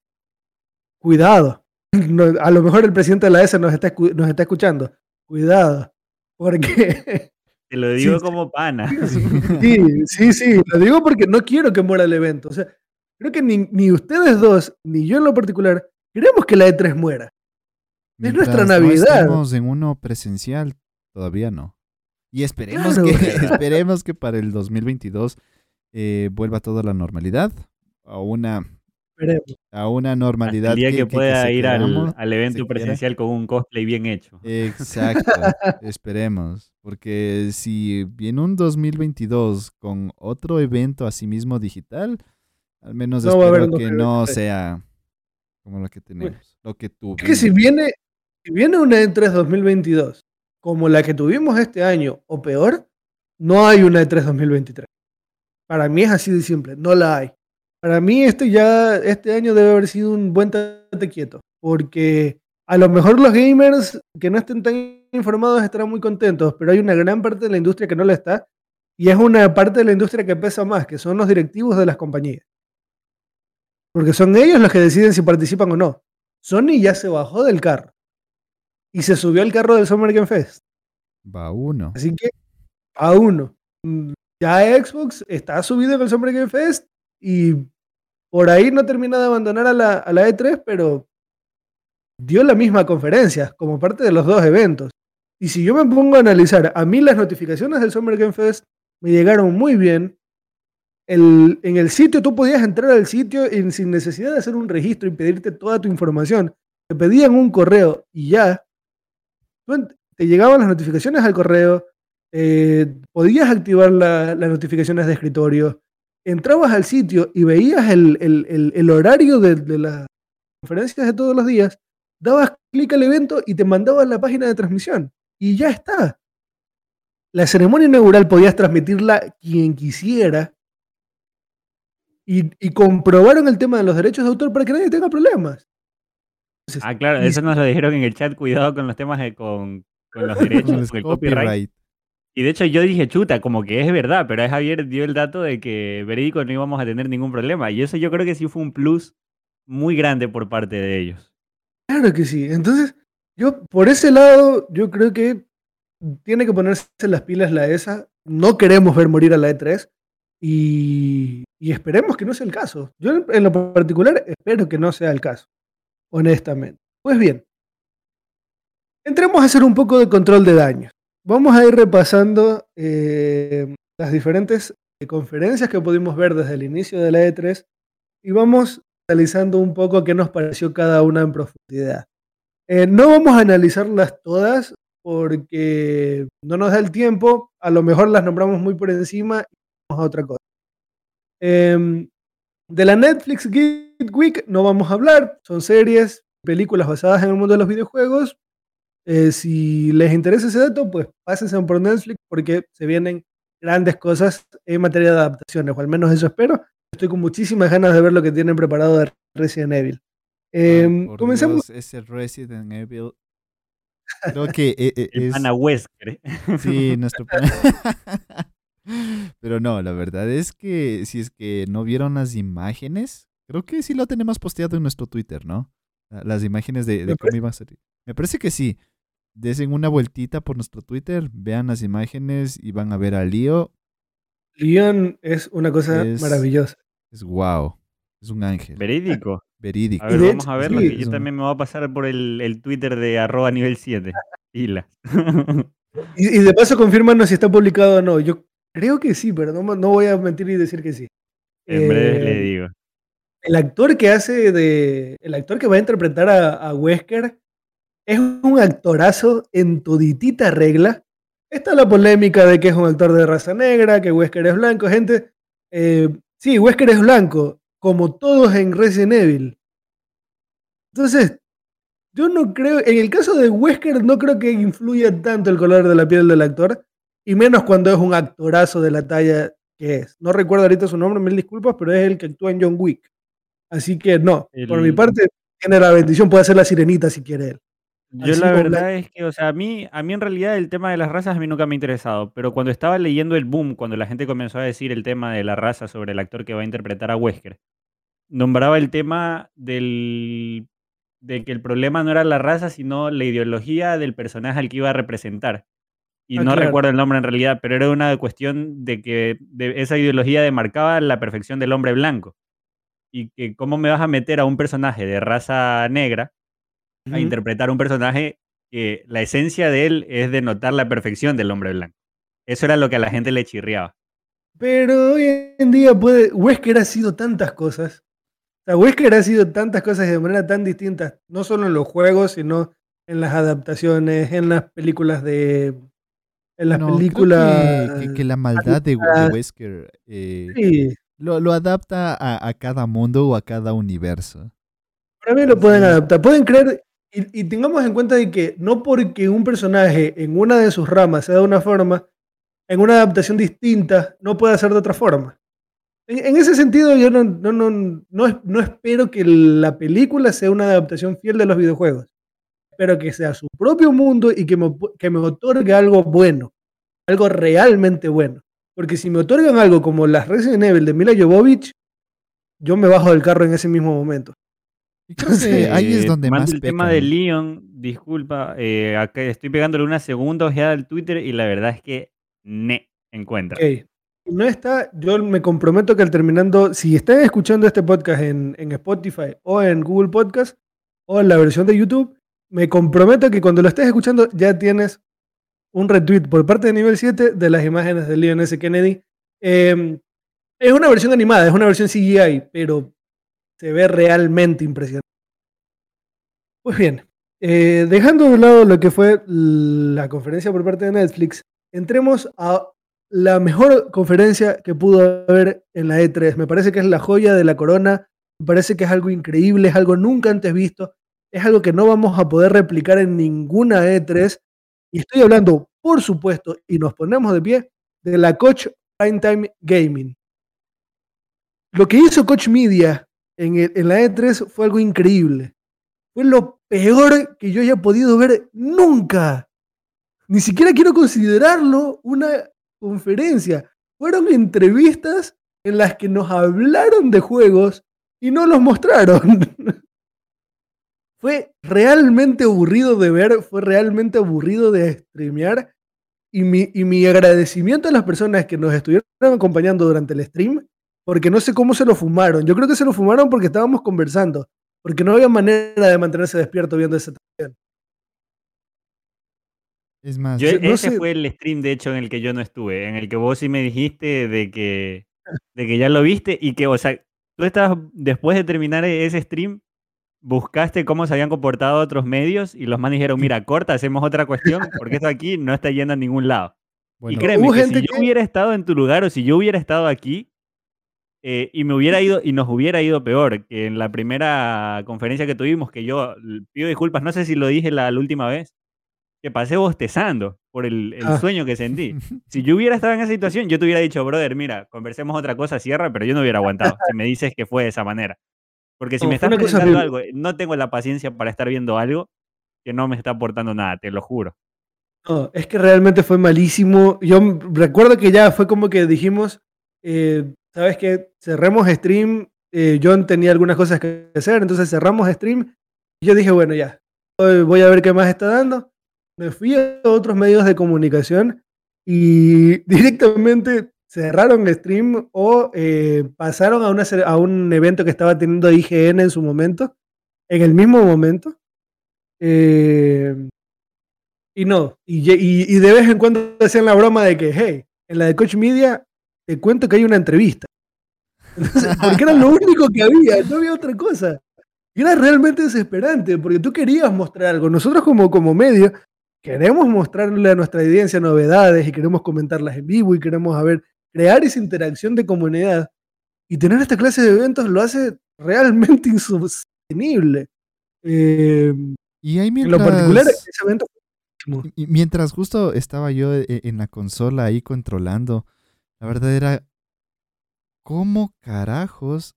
cuidado. a lo mejor el presidente de la ESA nos está, nos está escuchando. Cuidado. Porque.
Te lo digo como pana.
Sí, sí, sí, lo digo porque no quiero que muera el evento. O sea, creo que ni, ustedes dos, ni yo en lo particular, queremos que la E3 muera. es nuestra Navidad.
estamos en uno presencial, todavía no. Y esperemos, que, esperemos que para el 2022 eh, vuelva toda la normalidad. A una a una normalidad.
El día que, pueda ir al, evento presencial con un cosplay bien hecho.
Exacto, esperemos. Porque si viene un 2022 con otro evento asimismo digital, al menos espero que no sea como lo que tenemos, lo que
Es que si viene, si viene una E3 2022 como la que tuvimos este año o peor, no hay una E3 2023. Para mí es así de simple, no la hay. Para mí este ya, este año debe haber sido un buen tate quieto, porque a lo mejor los gamers que no estén tan informados estarán muy contentos, pero hay una gran parte de la industria que no lo está, y es una parte de la industria que pesa más, que son los directivos de las compañías. Porque son ellos los que deciden si participan o no. Sony ya se bajó del carro y se subió al carro del Summer Game Fest.
Va uno.
Así que, a uno. Ya Xbox está subido en el Summer Game Fest y por ahí no termina de abandonar a la, a la E3, pero dio la misma conferencia como parte de los dos eventos. Y si yo me pongo a analizar, a mí las notificaciones del Summer Game Fest me llegaron muy bien. El, en el sitio tú podías entrar al sitio sin necesidad de hacer un registro y pedirte toda tu información. Te pedían un correo y ya. Te llegaban las notificaciones al correo. Eh, podías activar las notificaciones de escritorio entrabas al sitio y veías el, horario de, las conferencias de todos los días, dabas clic al evento y te mandabas la página de transmisión. Y ya está. La ceremonia inaugural podías transmitirla quien quisiera. Y, comprobaron el tema de los derechos de autor para que nadie tenga problemas.
Ah, claro, eso nos lo dijeron en el chat. Cuidado con los temas de, con, los derechos, con el copyright. Y de hecho yo dije, chuta, como que es verdad, pero Javier dio el dato de que verídico no íbamos a tener ningún problema. Y eso yo creo que sí fue un plus muy grande por parte de ellos.
Claro que sí. Entonces, yo por ese lado, yo creo que tiene que ponerse las pilas la ESA. No queremos ver morir a la E3 y, y esperemos que no sea el caso. Yo en lo particular espero que no sea el caso, honestamente. Pues bien, entremos a hacer un poco de control de daños. Vamos a ir repasando eh, las diferentes conferencias que pudimos ver desde el inicio de la E3 y vamos analizando un poco qué nos pareció cada una en profundidad. Eh, no vamos a analizarlas todas porque no nos da el tiempo, a lo mejor las nombramos muy por encima y vamos a otra cosa. Em, de la Netflix Geek Week no vamos a hablar, son series, películas basadas en el mundo de los videojuegos, eh, si les interesa ese dato, pues pásense por Netflix porque se vienen grandes cosas en materia de adaptaciones, o al menos eso espero. Estoy con muchísimas ganas de ver lo que tienen preparado de Resident Evil. Eh, comenzamos.
ese Resident Evil. Creo que e, e,
es. Ana Wesker.
Sí, nuestro Pero no, la verdad es que si es que no vieron las imágenes, creo que sí lo tenemos posteado en nuestro Twitter, ¿no? Las imágenes de, de cómo iba a ser. Me parece que sí desen una vueltita por nuestro Twitter, vean las imágenes y van a ver a Leo.
Leon es una cosa maravillosa.
Es wow. Es un ángel.
Verídico.
Verídico.
A ver, vamos a verlo. yo también me voy a pasar por el, Twitter de arroba nivel 7. Hila.
y, de paso, confírmanos si está publicado o no. Yo creo que sí, pero no, voy a mentir y decir que sí.
En breve le eh, digo.
El actor que hace de. El actor que va a interpretar a, Wesker es un actorazo en toditita regla. Está la polémica de que es un actor de raza negra, que Wesker es blanco, gente. Eh, sí, Wesker es blanco, como todos en Resident Evil. Entonces, yo no creo, en el caso de Wesker no creo que influya tanto el color de la piel del actor, y menos cuando es un actorazo de la talla que es. No recuerdo ahorita su nombre, mil disculpas, pero es el que actúa en John Wick. Así que no, por mi parte, tiene la bendición, puede ser la sirenita si quiere él.
Yo la verdad es que, o sea, a mí, a mí en realidad el tema de las razas a mí nunca me ha interesado, pero cuando estaba leyendo el boom, cuando la gente comenzó a decir el tema de la raza sobre el actor que va a interpretar a Wesker, nombraba el tema del, de que el problema no era la raza, sino la ideología del personaje al que iba a representar. Y ah, no recuerdo el nombre en realidad, pero era una cuestión de que esa ideología demarcaba la perfección del hombre blanco. Y que cómo me vas a meter a un personaje de raza negra a interpretar un personaje que la esencia de él es denotar la perfección del hombre blanco. Eso era lo que a la gente le chirriaba.
Pero hoy en día puede. Wesker ha sido tantas cosas. O sea, Wesker ha sido tantas cosas de manera tan distinta, no solo en los juegos, sino en las adaptaciones, en las películas de. En las películas.
Que, la maldad de, Wesker eh, lo, adapta a, a, cada mundo o a cada universo.
Para mí lo pueden adaptar. Pueden creer y, tengamos en cuenta de que no porque un personaje en una de sus ramas sea de una forma, en una adaptación distinta no puede ser de otra forma. En, ese sentido, yo no, no, no, no, espero que la película sea una adaptación fiel de los videojuegos. Espero que sea su propio mundo y que me, que me otorgue algo bueno, algo realmente bueno. Porque si me otorgan algo como las Resident Evil de Mila Jovovich, yo me bajo del carro en ese mismo momento.
ahí es donde más.
El tema de Leon, disculpa, eh, estoy pegándole una segunda ojeada al Twitter y la verdad es que ne encuentra.
No está, yo me comprometo que al terminando, si están escuchando este podcast en, Spotify o en Google Podcast o en la versión de YouTube, me comprometo que cuando lo estés escuchando ya tienes un retweet por parte de nivel 7 de las imágenes de Leon S. Kennedy. Em, es una versión animada, es una versión CGI, pero se ve realmente impresionante. Pues bien, eh, dejando de lado lo que fue la conferencia por parte de Netflix, entremos a la mejor conferencia que pudo haber en la E3. Me parece que es la joya de la corona, me parece que es algo increíble, es algo nunca antes visto, es algo que no vamos a poder replicar en ninguna E3. Y estoy hablando, por supuesto, y nos ponemos de pie, de la Coach Primetime Gaming. Lo que hizo Coach Media en, la E3 fue algo increíble. Fue lo peor que yo haya podido ver nunca. ni siquiera quiero considerarlo una conferencia. Fueron entrevistas en las que nos hablaron de juegos y no los mostraron. fue realmente aburrido de ver, fue realmente aburrido de streamear. Y mi, y mi agradecimiento a las personas que nos estuvieron acompañando durante el stream, porque no sé cómo se lo fumaron. Yo creo que se lo fumaron porque estábamos conversando, porque no había manera de mantenerse despierto viendo esa transmisión.
Es más,
Yo-
no
ese
sé-
fue el stream, de hecho, en el que yo no estuve, en el que vos sí me dijiste de que, de que ya lo viste y que, o sea, tú estabas, después de terminar ese stream, buscaste cómo se habían comportado otros medios y los manes dijeron, mira, corta, hacemos otra cuestión, porque esto aquí no está yendo a ningún lado.
bueno,
y créeme que si yo
que-
hubiera estado en tu lugar o si yo hubiera estado aquí eh, y me hubiera ido y nos hubiera ido peor que en la primera conferencia que tuvimos, que yo pido disculpas, no sé si lo dije la, la última vez, que pasé bostezando por el, el
Ah.
sueño que sentí. Si yo hubiera estado en esa situación, yo te hubiera dicho, brother, mira, conversemos otra cosa, cierra, pero yo no hubiera aguantado si me dices que fue de esa manera. Porque si
No,
me estás
cosa
presentando algo, no tengo la paciencia para estar viendo algo que no me está aportando nada, te lo juro.
No, es que realmente fue malísimo. Yo recuerdo que ya fue como que dijimos, eh, ¿sabes qué? Cerremos stream. Eh, John tenía algunas cosas que hacer, entonces cerramos stream. Y yo dije, bueno, ya, voy a ver qué más está dando. Me fui a otros medios de comunicación y directamente cerraron stream o eh, pasaron a, una, a un evento que estaba teniendo IGN en su momento, en el mismo momento. Eh, y no, y, y- y de vez en cuando hacían la broma de que, hey, en la de Coach Media te cuento que hay una entrevista. Entonces, porque era lo único que había, no había otra cosa. Y era realmente desesperante, porque tú querías mostrar algo. Nosotros como, como medio queremos mostrarle a nuestra audiencia novedades y queremos comentarlas en vivo y queremos a ver, crear esa interacción de comunidad. Y tener esta clase de eventos lo hace realmente insostenible. Eh,
y ahí
en
mientras,
lo particular, ese evento
y mientras justo estaba yo e- en la consola ahí controlando, la verdad era, ¿cómo carajos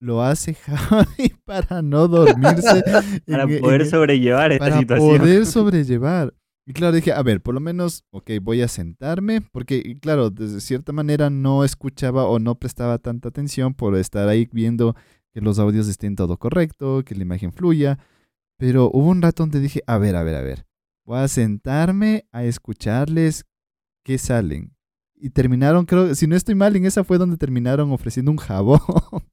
lo hace Javi para no dormirse?
Para
en-
poder
en-
sobrellevar esta
para
situación.
poder sobrellevar. Y claro, dije, a ver, por lo menos, ok, voy a sentarme, porque claro, de cierta manera no escuchaba o no prestaba tanta atención por estar ahí viendo que los audios estén todo correcto, que la imagen fluya, pero hubo un rato donde dije, a ver, a ver, a ver, voy a sentarme a escucharles qué salen. Y terminaron, creo, si no estoy mal, en esa fue donde terminaron ofreciendo un jabón.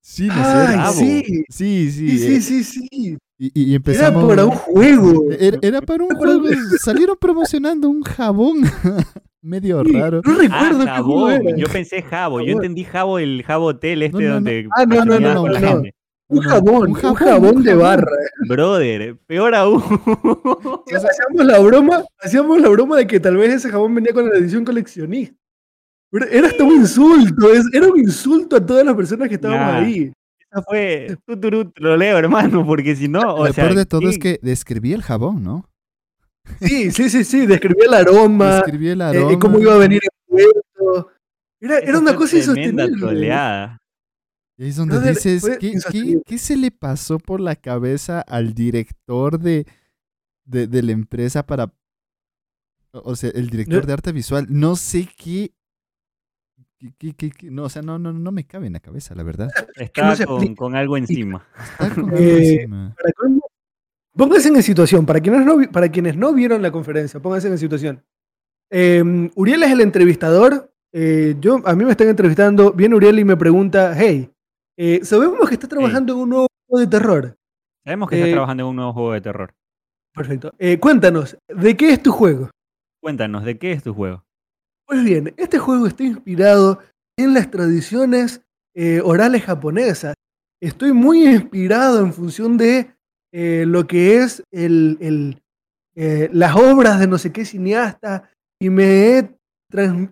sí, ¿no cierto?
sí.
Sí, sí.
Sí, sí,
eh,
sí,
y,
Era para un juego.
Era, era para un juego. Salieron promocionando un jabón medio
Sí,
raro.
No
Ah,
recuerdo qué juego
jabón.
era.
Yo pensé jabo. Yo entendí jabo, el jabo hotel este
No, no, no.
donde
Ah, no, no,
no,
la
no.
gente.
Un jabón, un jabón, de barra.
Brother, peor aún.
Hacíamos la broma, hacíamos la broma de que tal vez ese jabón venía con la edición coleccionista. Era hasta un insulto, es- era un insulto a todas las personas que estábamos
Nah.
ahí.
Eso fue lo leo, hermano, porque si no, o
Lo
sea,
peor de todo es
¿qué-
que describí el jabón, ¿no?
Sí, sí, sí, sí, describía el aroma,
Describí el
eh,
aroma.
cómo iba a venir envuelto. Era, era una cosa
tremenda
insostenible.
troleada.
Y ahí es donde
Brother,
dices,
fue
¿qué, qué, qué se le pasó por la cabeza al director de, de, de la empresa para... O sea, el director de arte visual, no sé qué... qué- qué- qué- qué- no, o sea, no, no, no me cabe en la cabeza, la verdad.
Se
con, algo encima.
Está con algo
Eh,
encima.
Para colmo, Pónganse en situación, para quienes no, para quienes no vieron la conferencia, pónganse en situación. Eh, Uriel es el entrevistador. eh, yo, a mí me están entrevistando. Viene Uriel y me pregunta: Hey, eh, sabemos que estás trabajando en un nuevo juego de terror.
Sabemos que estás trabajando en un nuevo juego de terror.
Perfecto. Eh, cuéntanos, ¿de qué es tu juego?
Cuéntanos, ¿de qué es tu juego?
Pues bien, este juego está inspirado en las tradiciones eh, orales japonesas. Estoy muy inspirado en función de eh, lo que es el, eh, las obras de no sé qué cineasta y me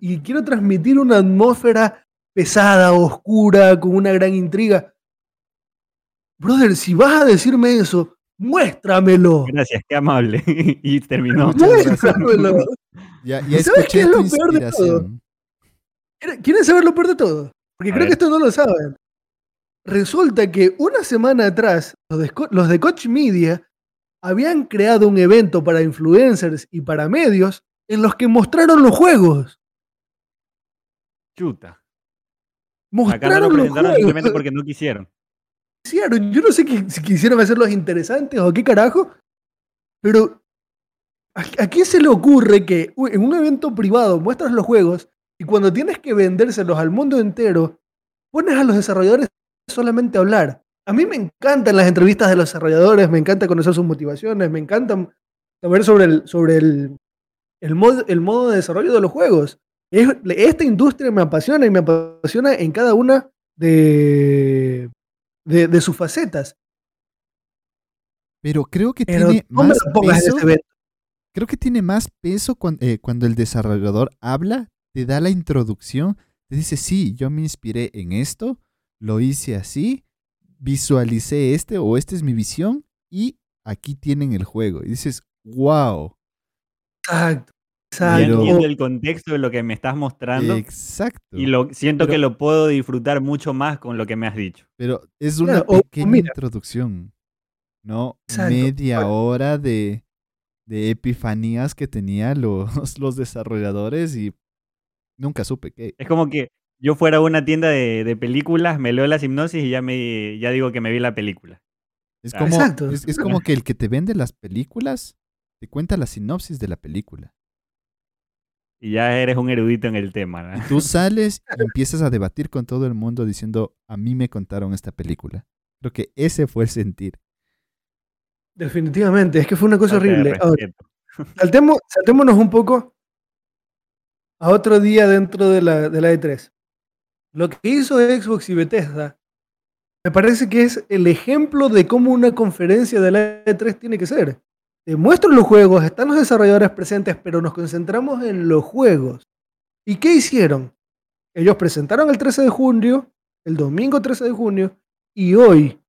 y quiero transmitir una atmósfera pesada, oscura, con una gran intriga. Brother, si vas a decirme eso, muéstramelo.
Gracias, qué amable. y terminó.
Muéstramelo.
Ya, ya
¿Sabes qué es lo peor de todo? ¿Quieren- ¿Quieren saber lo peor de todo? Porque
A
creo
ver.
que esto no lo saben. Resulta que una semana atrás, los de, los Coach Media habían creado un evento para influencers y para medios en los que mostraron los juegos.
Chuta. Acá
Mostraron
no lo
los
presentaron
juegos.
simplemente porque no quisieron.
Yo no sé si quisieron hacerlos interesantes o qué carajo, pero ¿a, quién se le ocurre que en un evento privado muestras los juegos y cuando tienes que vendérselos al mundo entero, pones a los desarrolladores solamente a hablar? A mí me encantan las entrevistas de los desarrolladores, me encanta conocer sus motivaciones, me encanta saber sobre el, sobre el, el, el modo de desarrollo de los juegos. Es- esta industria me apasiona y me apasiona en cada una de, de, de sus facetas.
Pero creo que
Pero
tiene más peso. Creo que tiene más peso cuan- eh, cuando el desarrollador habla, te da la introducción, te dice, sí, yo me inspiré en esto, lo hice así, visualicé este o esta es mi visión y aquí tienen el juego. Y dices, wow,
Exacto.
Ya
Pero-
entiendo el contexto de lo que me estás mostrando
exacto.
y lo siento que lo puedo disfrutar mucho más con lo que me has dicho.
Pero es una
Claro, o- o
pequeña
mira.
introducción, no
Exacto.
media
Bueno.
hora de, de epifanías que tenían los, los desarrolladores y nunca supe qué.
Es como que yo fuera a una tienda de, de películas, me leo la hipnosis y ya, me, ya digo que me vi la película.
Es
Ah,
como,
exacto.
es, es como que el que te vende las películas te cuenta la sinopsis de la película.
Y ya eres un erudito en el tema. ¿no?
Tú sales y empiezas a debatir con todo el mundo diciendo, a mí me contaron esta película. Creo que ese fue el sentir.
Definitivamente, es que fue una cosa horrible. Ahora, saltemos- saltémonos un poco a otro día dentro de la, de la E3. Lo que hizo Xbox y Bethesda me parece que es el ejemplo de cómo una conferencia de la E3 tiene que ser. Te muestro los juegos, están los desarrolladores presentes, pero nos concentramos en los juegos. ¿Y qué hicieron? Ellos presentaron el 13 de junio, el domingo 13 de junio, y hoy,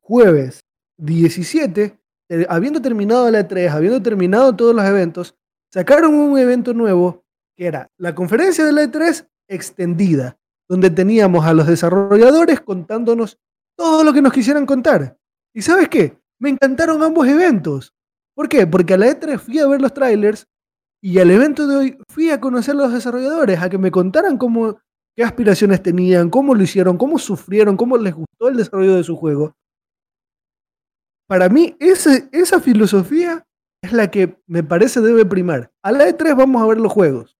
jueves 17, eh, habiendo terminado la E3, habiendo terminado todos los eventos, sacaron un evento nuevo que era la conferencia de la E3 extendida, donde teníamos a los desarrolladores contándonos todo lo que nos quisieran contar. ¿Y sabes qué? Me encantaron ambos eventos. ¿Por qué? Porque a la E3 fui a ver los trailers y al evento de hoy fui a conocer a los desarrolladores, a que me contaran cómo, qué aspiraciones tenían, cómo lo hicieron, cómo sufrieron, cómo les gustó el desarrollo de su juego. Para mí, esa filosofía es la que me parece debe primar. A la E3 vamos a ver los juegos.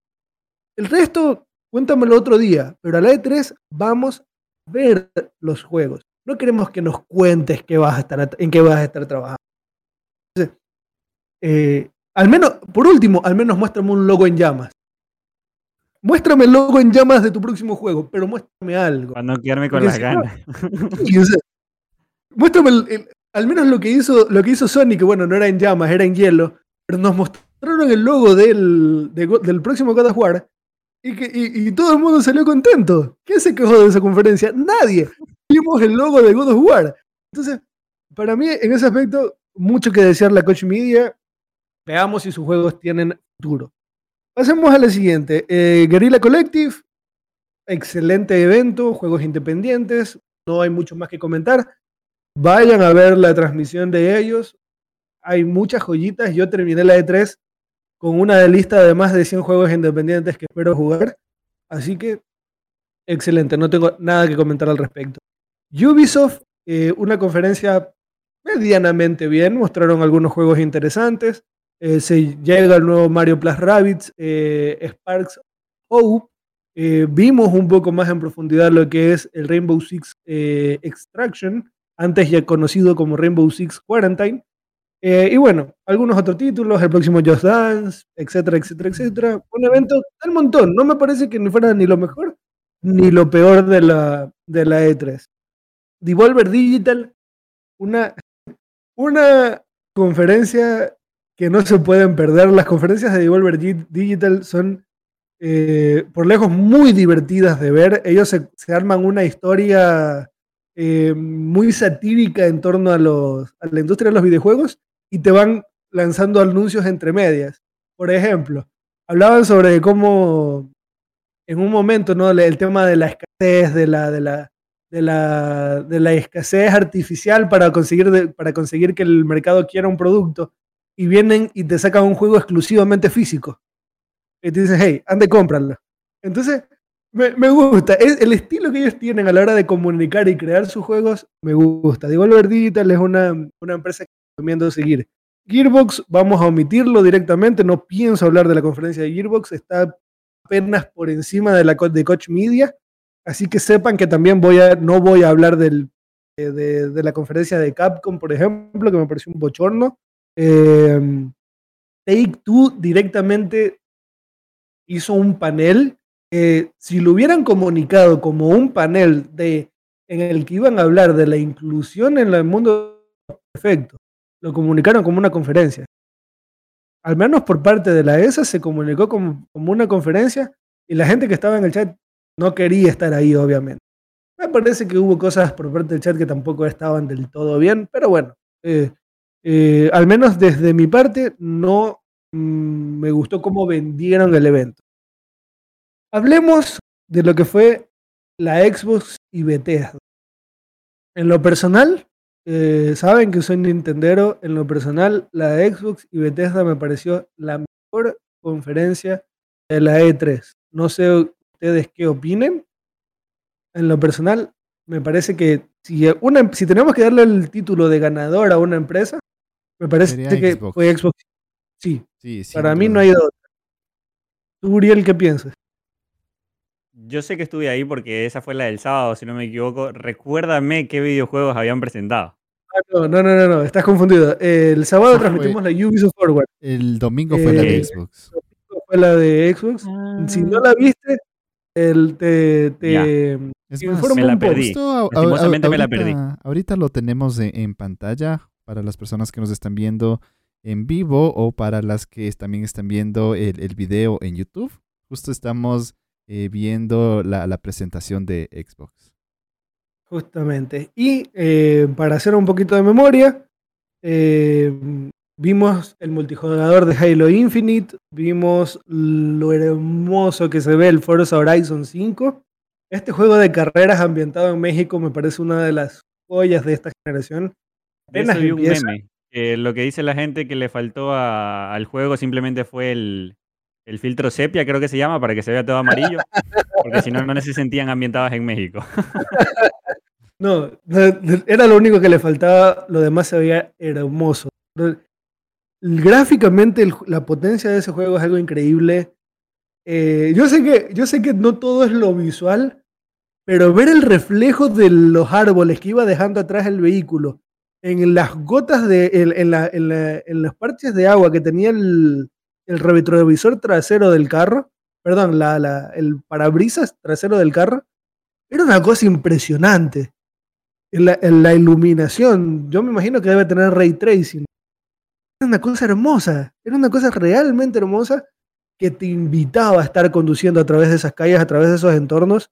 El resto, cuéntamelo otro día, pero a la E3 vamos a ver los juegos. No queremos que nos cuentes qué vas a estar, en qué vas a estar trabajando. Eh, al menos, por último, al menos muéstrame un logo en llamas. Muéstrame el logo en llamas de tu próximo juego, pero muéstrame algo.
Para no quedarme con
Porque
las
si
ganas.
Sí, o sea, muéstrame el- el- al menos lo que hizo lo que hizo Sony, que bueno, no era en llamas, era en hielo, pero nos mostraron el logo del, de del próximo God of War y, que, y, y todo el mundo salió contento. ¿Quién se quejó de esa conferencia? Nadie. Vimos el logo de God of War. Entonces, para mí, en ese aspecto, mucho que desear la Coach Media. Veamos si sus juegos tienen futuro. Pasemos a la siguiente. Eh, Guerrilla Collective, excelente evento, juegos independientes, no hay mucho más que comentar. Vayan a ver la transmisión de ellos. Hay muchas joyitas. Yo terminé la E3 con una lista de más de 100 juegos independientes que espero jugar. Así que, excelente, no tengo nada que comentar al respecto. Ubisoft, eh, una conferencia medianamente bien, mostraron algunos juegos interesantes. Eh, se llega el nuevo Mario Plus Rabbids, eh, Sparks Hope. Eh, vimos un poco más en profundidad lo que es el Rainbow Six Extraction, antes ya conocido como Rainbow Six Quarantine. Y bueno, algunos otros títulos, el próximo Just Dance, etcétera, etcétera, etcétera. Un evento del montón. No me parece que fuera ni lo mejor ni lo peor de la, de la E3. Devolver Digital, una, una conferencia que no se pueden perder. Las conferencias de Devolver Gi- Digital son eh, por lejos muy divertidas de ver. Ellos se, se arman una historia eh, muy satírica en torno a, los, a la industria de los videojuegos y te van lanzando anuncios entre medias. Por ejemplo, hablaban sobre cómo en un momento, ¿no? El tema de la escasez, de la, de la, de la, de la escasez artificial para conseguir, para conseguir que el mercado quiera un producto y vienen y te sacan un juego exclusivamente físico. Y te dicen, hey, ande, cómpralo. Entonces, me, gusta. Es, el estilo que ellos tienen a la hora de comunicar y crear sus juegos, me gusta. Devolver Digital es una, una empresa que recomiendo seguir. Gearbox, vamos a omitirlo directamente. No pienso hablar de la conferencia de Gearbox. Está apenas por encima de la de Coach Media. Así que sepan que también voy a, no voy a hablar del, de, de, la conferencia de Capcom, por ejemplo, que me pareció un bochorno. Eh, Take Two directamente hizo un panel si lo hubieran comunicado como un panel de, en el que iban a hablar de la inclusión en el mundo perfecto, lo comunicaron como una conferencia. Al menos por parte de la ESA se comunicó como, como una conferencia y la gente que estaba en el chat no quería estar ahí, obviamente. Me parece que hubo cosas por parte del chat que tampoco estaban del todo bien, pero bueno, eh, eh, al menos desde mi parte no mm, me gustó cómo vendieron el evento. Hablemos de lo que fue la Xbox y Bethesda. En lo personal, eh, saben que soy Nintendero, en lo personal, la Xbox y Bethesda me pareció la mejor conferencia de la E3. No sé ustedes qué opinen. En lo personal, me parece que si, una, si tenemos que darle el título de ganador a una empresa, me parece que fue Xbox. Sí, sí para mí no hay otra. ¿Tú, Uriel, qué piensas?
Yo sé que estuve ahí porque esa fue la del sábado, si no me equivoco. Recuérdame qué videojuegos habían presentado.
Ah, no, no, no, no, estás confundido. El sábado transmitimos la Ubisoft Forward.
El domingo fue la de eh, Xbox. El
domingo fue la de Xbox. Si no la viste, el, te, te
es más, me la perdí. Me la perdí.
Ahorita lo tenemos en pantalla para las personas que nos están viendo en vivo o para las que también están viendo el, video en YouTube. Justo estamos eh, viendo la, la, presentación de Xbox.
Justamente. Y eh, para hacer un poquito de memoria, eh, vimos el multijugador de Halo Infinite, vimos lo hermoso que se ve el Forza Horizon 5. Este juego de carreras ambientado en México me parece una de las joyas de esta generación.
Apenas un meme. lo que dice la gente que le faltó a, al juego simplemente fue el, el filtro sepia, creo que se llama, para que se vea todo amarillo. Porque si no, no se sentían ambientadas en México.
No, era lo único que le faltaba, lo demás se veía hermoso. Gráficamente la potencia de ese juego es algo increíble. Eh, yo, sé que, yo sé que no todo es lo visual, pero ver el reflejo de los árboles que iba dejando atrás el vehículo, en las gotas de, en, en los parches de agua que tenía el, el retrovisor trasero del carro, perdón, la, el parabrisas trasero del carro, era una cosa impresionante. En la, la, iluminación, yo me imagino que debe tener ray tracing. Era una cosa hermosa, era una cosa realmente hermosa que te invitaba a estar conduciendo a través de esas calles, a través de esos entornos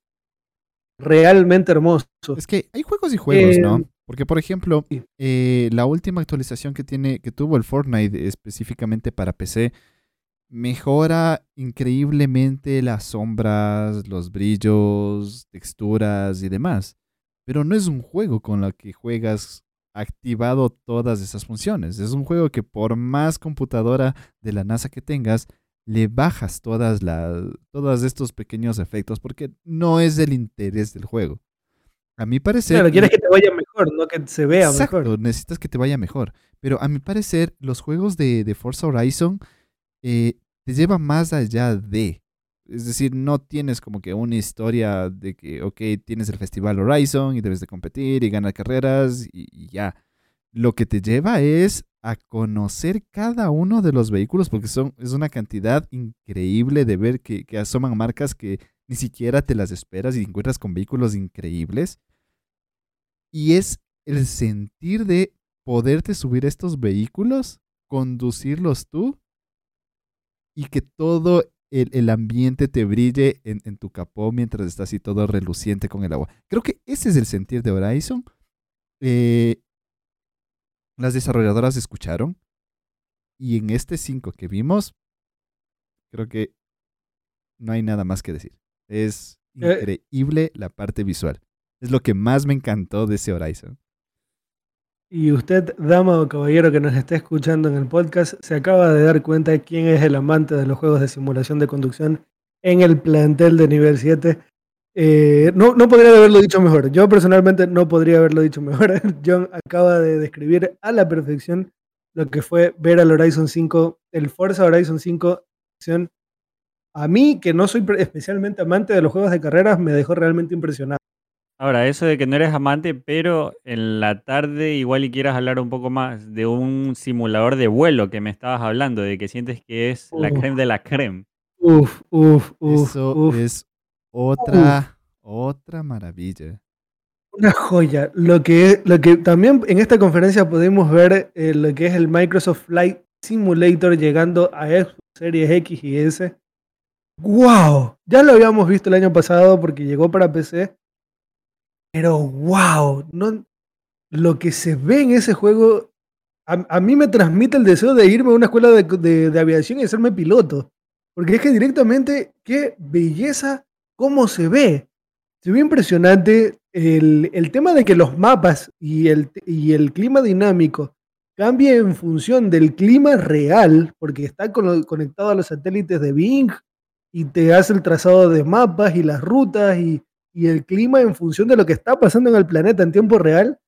realmente hermosos.
Es que hay juegos y juegos, ¿no? Porque, por ejemplo, eh, la última actualización que, tiene, que tuvo el Fortnite específicamente para PC mejora increíblemente las sombras, los brillos, texturas y demás. Pero no es un juego con el que juegas activado todas esas funciones. Es un juego que por más computadora de la NASA que tengas, le bajas todas las, todos estos pequeños efectos porque no es el interés del juego. A mi parecer...
Claro, quieres que te vaya mejor, no que se vea
exacto, necesitas que te vaya mejor. Pero a mi parecer, los juegos de, de Forza Horizon eh, te lleva más allá de. Es decir, no tienes como que una historia de que, ok, tienes el Festival Horizon y debes de competir y ganar carreras y, ya. Lo que te lleva es a conocer cada uno de los vehículos porque son, es una cantidad increíble de ver que, que asoman marcas que ni siquiera te las esperas y encuentras con vehículos increíbles. Y es el sentir de poderte subir estos vehículos, conducirlos tú y que todo el, ambiente te brille en, tu capó mientras estás así todo reluciente con el agua. Creo que ese es el sentir de Horizon. Eh, las desarrolladoras escucharon y en este 5 que vimos, creo que no hay nada más que decir. Es eh. increíble la parte visual. Es lo que más me encantó de ese Horizon.
Y usted, dama o caballero que nos está escuchando en el podcast, se acaba de dar cuenta de quién es el amante de los juegos de simulación de conducción en el plantel de nivel 7. Eh, no, no podría haberlo dicho mejor. Yo personalmente no podría haberlo dicho mejor. John acaba de describir a la perfección lo que fue ver al Horizon 5, el Forza Horizon 5 a mí, que no soy especialmente amante de los juegos de carreras, me dejó realmente impresionado.
Ahora, eso de que no eres amante, pero en la tarde igual y quieras hablar un poco más de un simulador de vuelo que me estabas hablando, de que sientes que es la creme de la creme.
Uf, uf, uf.
Eso es otra, otra maravilla.
Una joya. Lo que, lo que también en esta conferencia podemos ver eh, lo que es el Microsoft Flight Simulator llegando a Xbox Series X y S. ¡Wow! Ya lo habíamos visto el año pasado porque llegó para PC pero wow, no, lo que se ve en ese juego, a, mí me transmite el deseo de irme a una escuela de, aviación y hacerme piloto. Porque es que directamente, qué belleza, cómo se ve. Se ve impresionante el, tema de que los mapas y el, y el clima dinámico cambien en función del clima real, porque está conectado a los satélites de Bing y te hace el trazado de mapas y las rutas y y el clima en función de lo que está pasando en el planeta en tiempo real,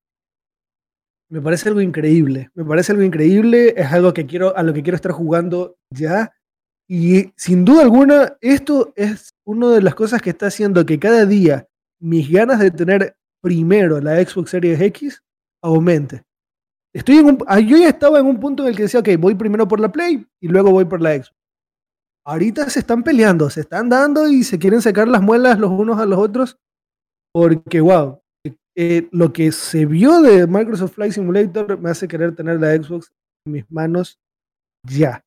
me parece algo increíble. Me parece algo increíble, es algo que quiero, a lo que quiero estar jugando ya. Y sin duda alguna, esto es una de las cosas que está haciendo que cada día mis ganas de tener primero la Xbox Series X aumente. Estoy en un, yo ya estaba en un punto en el que decía, ok, voy primero por la Play y luego voy por la Xbox ahorita se están peleando, se están dando y se quieren sacar las muelas los unos a los otros, porque, wow, eh, lo que se vio de Microsoft Flight Simulator me hace querer tener la Xbox en mis manos ya.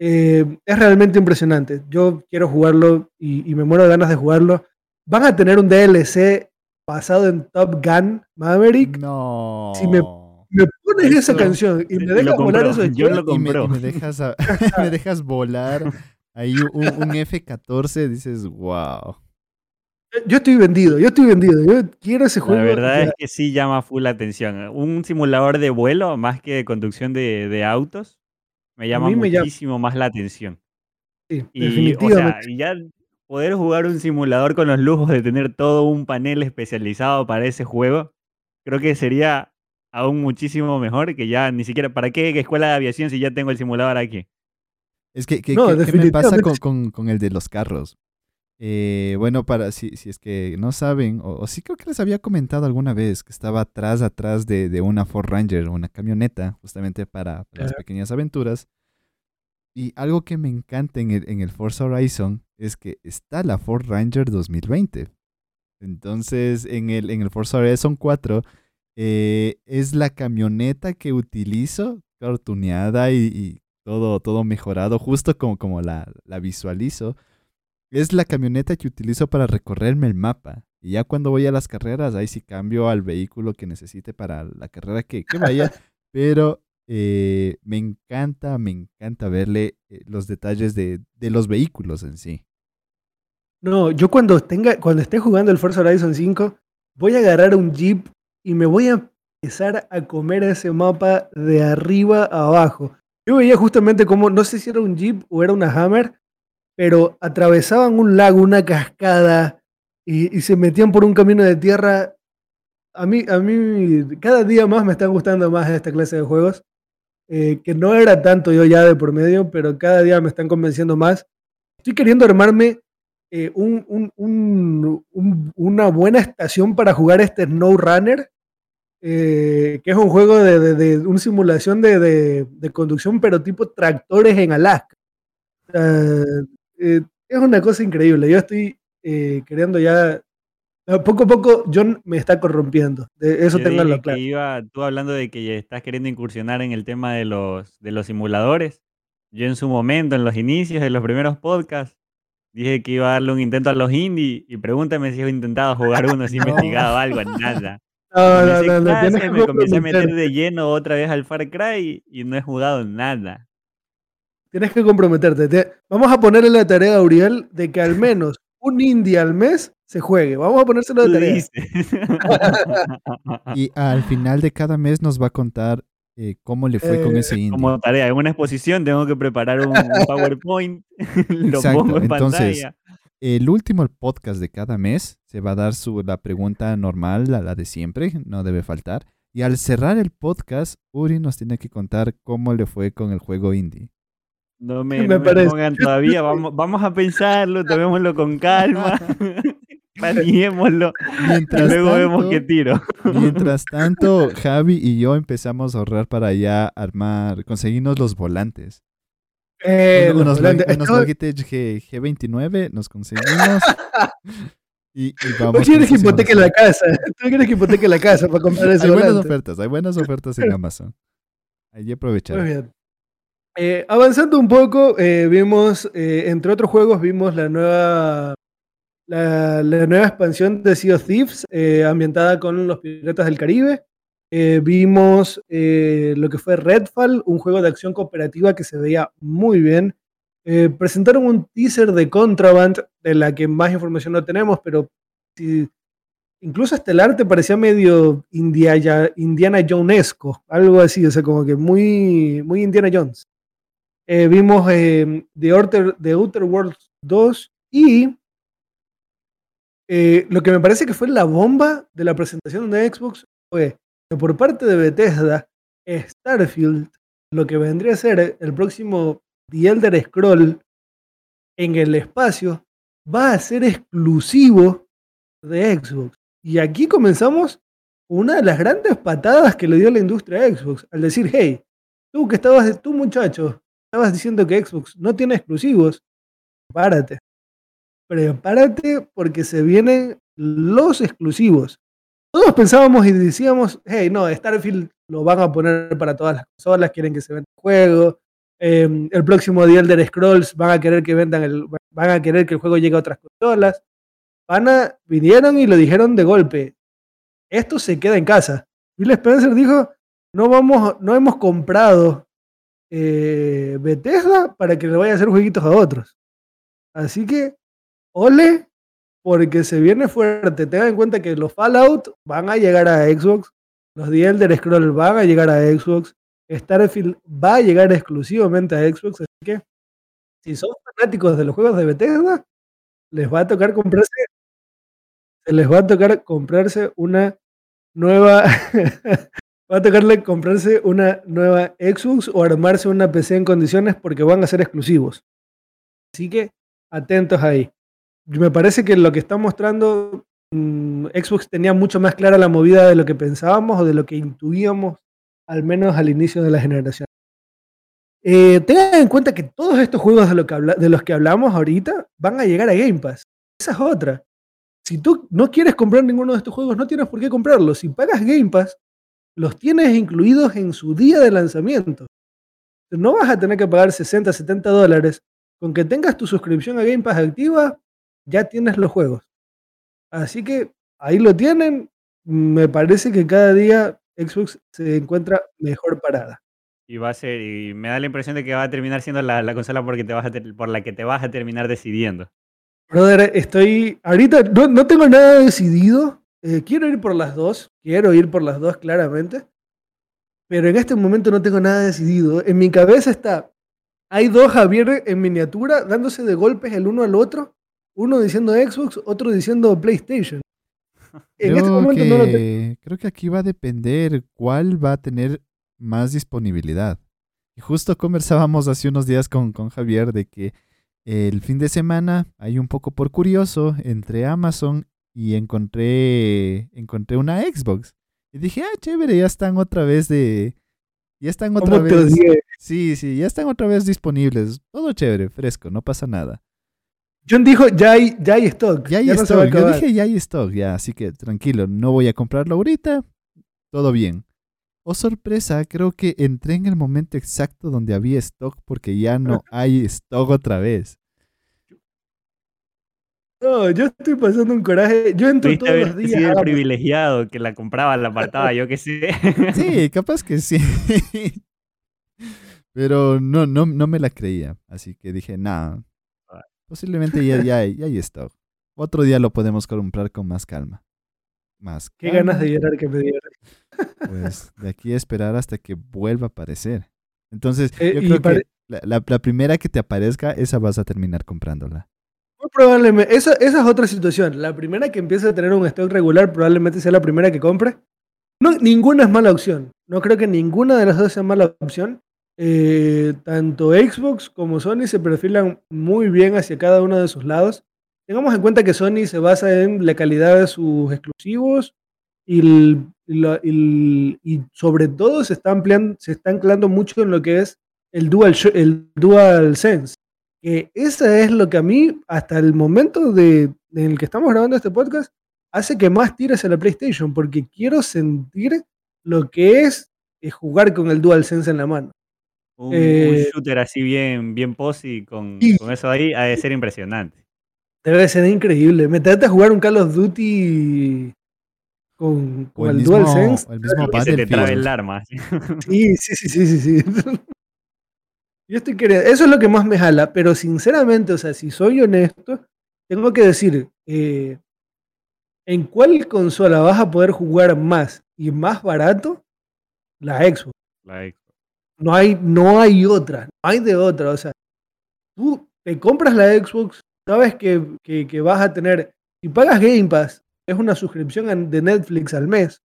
Eh, es realmente impresionante. Yo quiero jugarlo y, me muero de ganas de jugarlo. Van a tener un DLC basado en Top Gun Maverick.
No.
Si me, pones esa canción y me dejas volar eso
yo lo
compro. me, dejas me dejas volar Ahí un, F-14 dices, wow.
Yo estoy vendido, yo estoy vendido. Yo quiero ese juego.
La verdad es que sí llama full la atención. Un simulador de vuelo más que de conducción de, autos me llama muchísimo más la atención.
Sí, y, definitivamente.
y ya poder jugar un simulador con los lujos de tener todo un panel especializado para ese juego, creo que sería aún muchísimo mejor que ya ni siquiera, ¿para qué escuela de aviación si ya tengo el simulador aquí?
Es que, ¿qué me pasa con, el de los carros? Eh, bueno, para si, si es que no saben, o, sí creo que les había comentado alguna vez que estaba atrás, atrás de, una Ford Ranger, una camioneta, justamente para, las pequeñas aventuras. Y algo que me encanta en el, en el Forza Horizon es que está la Ford Ranger 2020. Entonces, en el, en el Forza Horizon 4 eh, es la camioneta que utilizo, cartuneada y todo, todo mejorado, justo como, como la, la visualizo. Es la camioneta que utilizo para recorrerme el mapa. Y ya cuando voy a las carreras, ahí sí cambio al vehículo que necesite para la carrera que, vaya. Pero eh, me encanta, me encanta verle eh, los detalles de, de, los vehículos en sí.
No, yo cuando tenga, cuando esté jugando el Forza Horizon 5, voy a agarrar un Jeep y me voy a empezar a comer ese mapa de arriba a abajo. Yo veía justamente como, no sé si era un Jeep o era una Hammer, pero atravesaban un lago, una cascada y, se metían por un camino de tierra. A mí, a mí, cada día más me están gustando más esta clase de juegos, eh, que no era tanto yo ya de por medio, pero cada día me están convenciendo más. Estoy queriendo armarme eh, una buena estación para jugar este Snow Runner eh, que es un juego de, de, una simulación de, conducción, pero tipo tractores en Alaska. Eh, es una cosa increíble. Yo estoy queriendo ya. Poco a poco John me está corrompiendo. De eso tengo la claro.
Iba, tú hablando de que estás queriendo incursionar en el tema de los, de los simuladores. Yo en su momento, en los inicios de los primeros podcasts, dije que iba a darle un intento a los indie y pregúntame si he intentado jugar uno, si he investigado algo, nada. No, no, no, me comencé a meter de lleno otra vez al Far Cry y no he jugado nada.
Tienes que comprometerte. vamos a ponerle la tarea a Uriel de que al menos un indie al mes se juegue. Vamos a ponérselo de tarea.
Y al final de cada mes nos va a contar eh, cómo le fue con
Eh,
ese indie.
Como tarea, en una exposición tengo que preparar un, un PowerPoint, lo
Exacto,
pongo en
entonces,
pantalla.
El último podcast de cada mes se va a dar su, la pregunta normal, la, la de siempre, no debe faltar. Y al cerrar el podcast, Uri nos tiene que contar cómo le fue con el juego indie.
No me,
Me
no me pongan todavía, vamos, vamos a pensarlo, tomémoslo con calma, planeémoslo, y
Mientras
luego vemos qué tiro.
Mientras tanto, Javi y yo empezamos a ahorrar para ya armar, conseguirnos los volantes.
Eh,
Uno- unos, Log- unos G, G29 nos conseguimos. y, y vamos
Vos quieres que hipoteque la casa. Tú quieres que hipoteque la casa para comprar ese
Hay buenas
volante.
ofertas, hay buenas ofertas en Amazon. Que aprovechar.
Muy bien. Eh, avanzando un poco, eh, vimos, eh, entre otros juegos, vimos la nueva, la, nueva expansión de Sea of Thieves, eh, ambientada con los piratas del Caribe. Eh, vimos eh, lo que fue Redfall, un juego de acción cooperativa que se veía muy bien. Presentaron un teaser de Contraband, de la que más información no tenemos, pero incluso hasta el arte parecía medio India- Indiana Jonesco, algo así, o sea, como que muy, muy Indiana Jones. Vimos The, Outer, The Outer Worlds 2 y eh, lo que me parece que fue la bomba de la presentación de Xbox fue que por parte de Bethesda, Starfield, lo que vendría a ser el próximo The Elder Scroll en el espacio, va a ser exclusivo de Xbox. Y aquí comenzamos una de las grandes patadas que le dio la industria a Xbox, al decir, hey, tú que estabas, tú muchacho, estabas diciendo que Xbox no tiene exclusivos, prepárate. Prepárate porque se vienen los exclusivos. Todos pensábamos y decíamos, hey, no, Starfield lo van a poner para todas las consolas, quieren que se venda el juego. eh, el próximo The Elder Scrolls van a querer que vendan el, van a querer que el juego llegue a otras consolas. Van vinieron y lo dijeron de golpe. Esto se queda en casa. Phil Spencer dijo, no vamos, no hemos comprado eh, Bethesda para que le vaya a hacer jueguitos a otros. Así que, ole, porque se viene fuerte. Tengan en cuenta que los Fallout van a llegar a Xbox, los The Elder Scrolls van a llegar a Xbox, Starfield va a llegar exclusivamente a Xbox, así que si son fanáticos de los juegos de Bethesda, les va a tocar comprarse, se les va a tocar comprarse una nueva, va a tocarle comprarse una nueva Xbox o armarse una PC en condiciones porque van a ser exclusivos. Así que atentos ahí. Me parece que lo que está mostrando mm, Xbox tenía mucho más clara la movida de lo que pensábamos o de lo que intuíamos, al menos al inicio de la generación. Eh, tengan en cuenta que todos estos juegos de, que habla- de los que hablamos ahorita van a llegar a Game Pass. Esa es otra. Si tú no quieres comprar ninguno de estos juegos, no tienes por qué comprarlos. Si pagas Game Pass, los tienes incluidos en su día de lanzamiento. No vas a tener que pagar 60, 70 dólares. Con que tengas tu suscripción a Game Pass activa, ya tienes los juegos. Así que ahí lo tienen. Me parece que cada día Xbox se encuentra mejor parada.
Y va a ser, y me da la impresión de que va a terminar siendo la, la consola porque te vas a por la que te vas a terminar decidiendo.
Brother, estoy. Ahorita no, no tengo nada decidido. Eh, quiero ir por las dos. Quiero ir por las dos, claramente. Pero en este momento no tengo nada decidido. En mi cabeza está. Hay dos Javier en miniatura dándose de golpes el uno al otro. Uno diciendo Xbox, otro diciendo PlayStation. En este
Creo
momento no lo tengo.
que, creo que aquí va a depender cuál va a tener más disponibilidad. Y justo conversábamos hace unos días con, con Javier de que el fin de semana, hay un poco por curioso, entré a Amazon y encontré, encontré una Xbox. Y dije, ah, chévere, ya están otra vez de... Ya están otra
¿Cómo te
vez... Sí, sí, ya están otra vez disponibles. Todo chévere, fresco, no pasa nada.
John dijo, ya hay, ya hay stock.
Ya hay stock. Yo
acabar".
dije ya hay stock, ya. Así que tranquilo, no voy a comprarlo ahorita. Todo bien. Oh, sorpresa, creo que entré en el momento exacto donde había stock porque ya no hay stock otra vez.
No, yo estoy pasando un coraje. Yo entro todos
haber
los días.
sido privilegiado que la compraba, la apartaba, yo qué sé.
Sí, capaz que sí. Pero no, no, no me la creía. Así que dije, nada. Posiblemente ya, ya, hay, ya stock. Otro día lo podemos comprar con más calma. Más
Qué
calma,
ganas de llorar que me dieron.
Pues de aquí a esperar hasta que vuelva a aparecer. Entonces,
Eh,
yo creo que la, la- la primera que te aparezca, esa vas a terminar comprándola.
Muy probablemente, esa, esa es otra situación. La primera que empiece a tener un stock regular probablemente sea la primera que compre. No, ninguna es mala opción. No creo que ninguna de las dos sea mala opción. Eh, tanto Xbox como Sony se perfilan muy bien hacia cada uno de sus lados. Tengamos en cuenta que Sony se basa en la calidad de sus exclusivos y, el- la- el- y sobre todo se está, ampliando, se está anclando mucho en lo que es el Dual, el dual Sense que esa es lo que a mí, hasta el momento de, en el que estamos grabando este podcast, hace que más tires a la PlayStation, porque quiero sentir lo que es eh, jugar con el DualSense en la mano.
Un, un
Eh,
shooter así bien, bien posi con,
Sí.
con eso ahí ha de ser impresionante.
Debe ser increíble. Meterte a jugar un Call of Duty con,
el
el,
mismo,
DualSense.
el mismo
Que se te trabe
Battlefield.
el arma.
Sí, sí, sí, sí, sí, sí. Yo estoy queriendo, eso es lo que más me jala, pero sinceramente, o sea, si soy honesto, tengo que decir, eh, ¿en cuál consola vas a poder jugar más y más barato? La Xbox.
La Xbox.
No hay, no hay otra, no hay de otra. O sea, tú te compras la Xbox, sabes que, que- vas a tener, si pagas Game Pass, es una suscripción de Netflix al mes,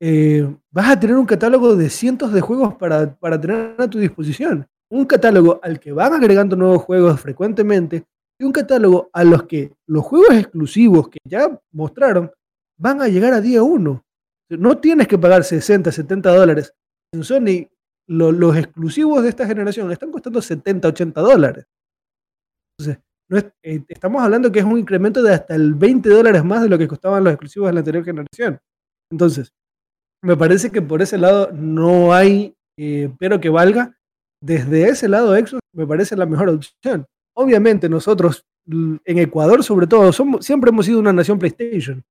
eh, vas a tener un catálogo de cientos de juegos para, para tener a tu disposición. Un catálogo al que van agregando nuevos juegos frecuentemente y un catálogo a los que los juegos exclusivos que ya mostraron van a llegar a día uno. No tienes que pagar 60, 70 dólares. En Sony, lo- los exclusivos de esta generación están costando 70, 80 dólares. Entonces, eh, estamos hablando que es un incremento de hasta el 20 dólares más de lo que costaban los exclusivos de la anterior generación. Entonces, me parece que por ese lado no hay, eh, pero que valga. Desde ese lado, Xbox me parece la mejor opción. Obviamente, nosotros l- en Ecuador, sobre todo, somos, siempre hemos sido una nación PlayStation.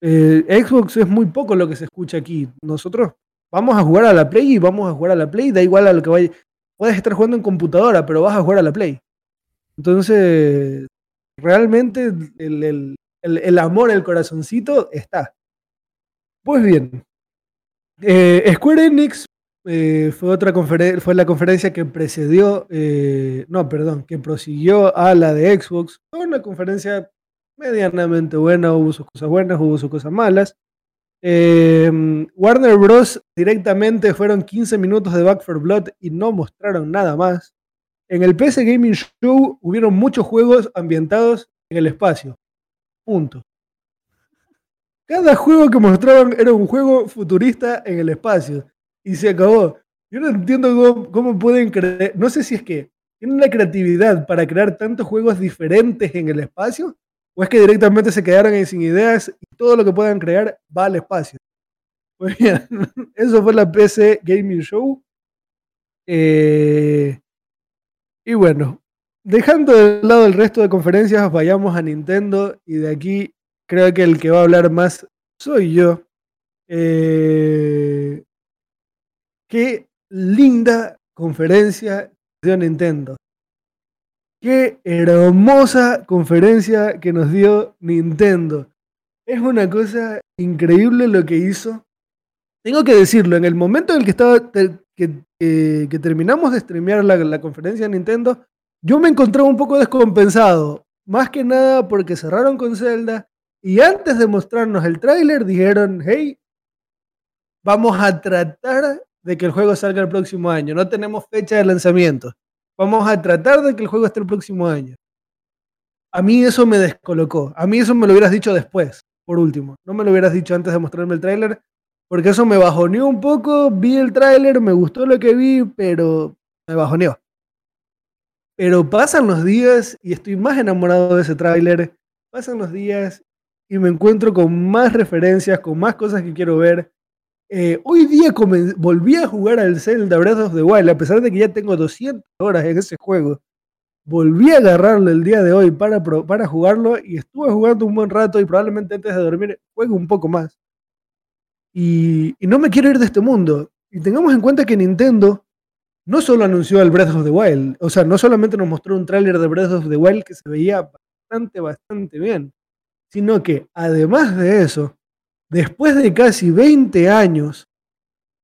Eh, Xbox es muy poco lo que se escucha aquí. Nosotros vamos a jugar a la Play y vamos a jugar a la Play, da igual a lo que vaya. Puedes estar jugando en computadora, pero vas a jugar a la Play. Entonces, realmente el, el- el- amor, el corazoncito está. Pues bien, eh, Square Enix eh, fue, otra conferen- fue la conferencia que precedió, eh, no, perdón, que prosiguió a la de Xbox. Fue una conferencia medianamente buena, hubo sus cosas buenas, hubo sus cosas malas. Eh, Warner Bros. directamente fueron 15 minutos de Back 4 Blood y no mostraron nada más. En el PC Gaming Show hubieron muchos juegos ambientados en el espacio. Punto. Cada juego que mostraban era un juego futurista en el espacio. Y se acabó. Yo no entiendo cómo, cómo pueden creer. No sé si es que tienen la creatividad para crear tantos juegos diferentes en el espacio. O es que directamente se quedaron ahí sin ideas y todo lo que puedan crear va al espacio. Pues bien, eso fue la PC Gaming Show. Eh, y bueno, dejando de lado el resto de conferencias, vayamos a Nintendo y de aquí creo que el que va a hablar más soy yo. Eh, qué linda conferencia dio Nintendo. Qué hermosa conferencia que nos dio Nintendo. Es una cosa increíble lo que hizo. Tengo que decirlo, en el momento en el que estaba que- que terminamos de streamear la, la conferencia de Nintendo, yo me encontraba un poco descompensado. Más que nada porque cerraron con Zelda y antes de mostrarnos el tráiler dijeron, hey, vamos a tratar de que el juego salga el próximo año. No tenemos fecha de lanzamiento. Vamos a tratar de que el juego esté el próximo año. A mí eso me descolocó. A mí eso me lo hubieras dicho después, por último. No me lo hubieras dicho antes de mostrarme el tráiler, porque eso me bajoneó un poco. Vi el tráiler, me gustó lo que vi, pero me bajoneó. Pero pasan los días y estoy más enamorado de ese tráiler. Pasan los días y me encuentro con más referencias, con más cosas que quiero ver. Eh, hoy día volví a jugar al Zelda Breath of the Wild, a pesar de que ya tengo 200 horas en ese juego. Volví a agarrarlo el día de hoy para, para jugarlo y estuve jugando un buen rato y probablemente antes de dormir juegue un poco más. Y, y no me quiero ir de este mundo. Y tengamos en cuenta que Nintendo no solo anunció el Breath of the Wild, o sea, no solamente nos mostró un tráiler de Breath of the Wild que se veía bastante, bastante bien. Sino que, además de eso, después de casi 20 años,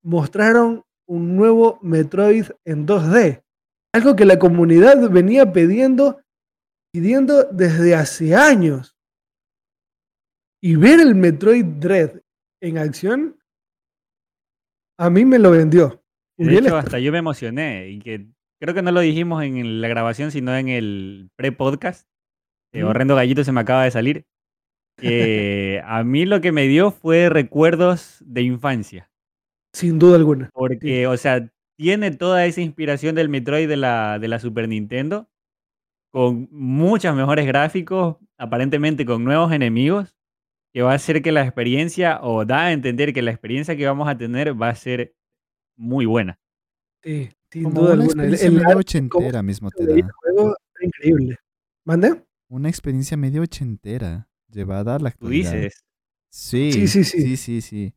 mostraron un nuevo Metroid en 2D. Algo que la comunidad venía pidiendo, pidiendo desde hace años. Y ver el Metroid Dread en acción, a mí me lo vendió.
De hecho, hasta yo me emocioné y que creo que no lo dijimos en la grabación, sino en el pre-podcast. Eh, horrendo Gallito se me acaba de salir. A mí lo que me dio fue recuerdos de infancia.
Sin duda alguna.
Porque, o sea, tiene toda esa inspiración del Metroid de la, de la Super Nintendo, con muchos mejores gráficos, aparentemente con nuevos enemigos, que va a hacer que la experiencia, o da a entender que la experiencia que vamos a tener va a ser muy buena.
Sí, sin duda
una
alguna.
experiencia medio ochentera mismo te da.
juego increíble. ¿Mande?
Una experiencia medio ochentera, llevada a la
Tú dices.
Sí,
Sí, sí, sí.
sí, sí, sí.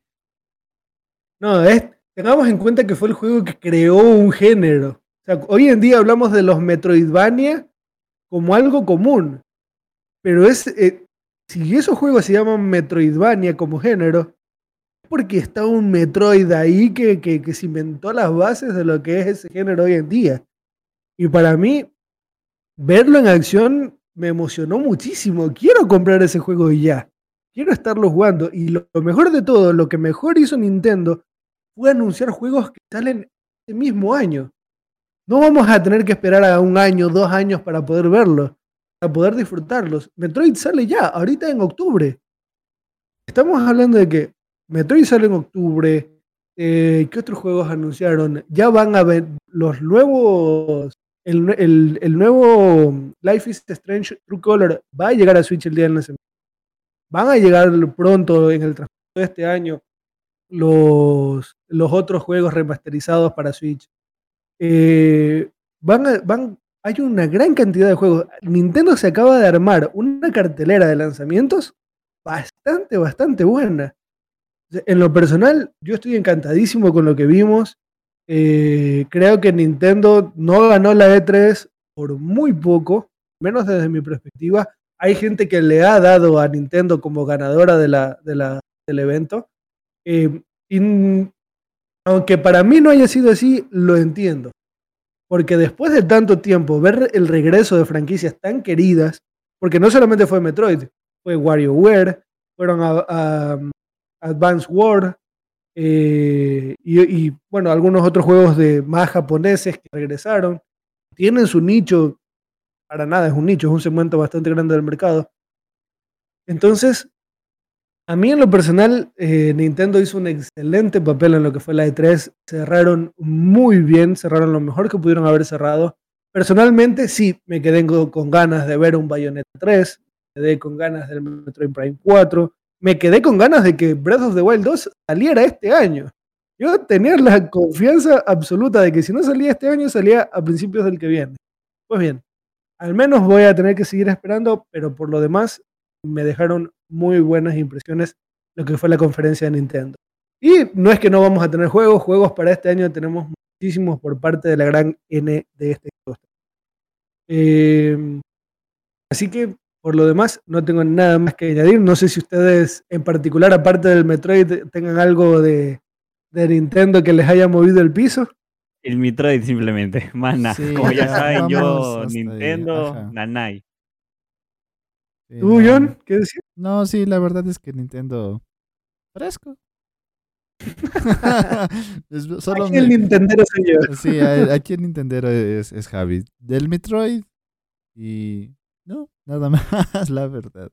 No, es, tengamos en cuenta que fue el juego que creó un género. O sea, hoy en día hablamos de los Metroidvania como algo común. Pero es, eh, si esos juegos se llaman Metroidvania como género, es porque está un Metroid ahí que, que, que se inventó las bases de lo que es ese género hoy en día. Y para mí, verlo en acción me emocionó muchísimo. Quiero comprar ese juego ya. Quiero estarlo jugando. Y lo, mejor de todo, lo que mejor hizo Nintendo fue anunciar juegos que salen este mismo año. No vamos a tener que esperar a un año, dos años para poder verlo, para poder disfrutarlos. Metroid sale ya, ahorita en octubre. Estamos hablando de que Metroid sale en octubre. eh, ¿Qué otros juegos anunciaron? Ya van a ver los nuevos. El, el- el nuevo Life is Strange True Color va a llegar a Switch el día del lanzamiento. Van a llegar pronto en el transcurso de este año los, los otros juegos remasterizados para Switch. Eh, van a- van, hay una gran cantidad de juegos. Nintendo se acaba de armar una cartelera de lanzamientos bastante, bastante buena. En lo personal, yo estoy encantadísimo con lo que vimos. Eh, creo que Nintendo no ganó la E3 por muy poco, menos desde mi perspectiva. Hay gente que le ha dado a Nintendo como ganadora de del evento. Eh, aunque para mí no haya sido así, lo entiendo. Porque después de tanto tiempo, ver el regreso de franquicias tan queridas, porque no solamente fue Metroid, fue WarioWare, fueron a, a- Advance War, eh, y, bueno, algunos otros juegos de más japoneses que regresaron. Tienen su nicho, para nada es un nicho, es un segmento bastante grande del mercado. Entonces, a mí en lo personal, eh, Nintendo hizo un excelente papel en lo que fue la E3. Cerraron muy bien, cerraron lo mejor que pudieron haber cerrado. Personalmente, sí, me quedé con, con ganas de ver un Bayonetta 3, me quedé con ganas del Metroid Prime 4, me quedé con ganas de que Breath of the Wild 2 saliera este año. Yo tenía la confianza absoluta de que si no salía este año, salía a principios del que viene. Pues bien, al menos voy a tener que seguir esperando, pero por lo demás, me dejaron muy buenas impresiones lo que fue la conferencia de Nintendo. Y no es que no vamos a tener juegos, juegos para este año tenemos muchísimos por parte de la gran N de este industria. Eh, así que por lo demás no tengo nada más que añadir. No sé si ustedes en particular, aparte del Metroid, tengan algo de, de Nintendo que les haya movido el piso.
El Metroid simplemente, más nada.
Sí,
Como ya saben, yo
ahí,
Nintendo. Nanay.
Sí,
¿Tú,
no.
John? ¿Qué decir?
No, sí, la verdad es que Nintendo. Fresco. Es solo
Aquí el
me-
Nintendero soy yo.
Sí, aquí el Nintendo es, es Javi. Del Metroid. Y. No, nada más, la verdad.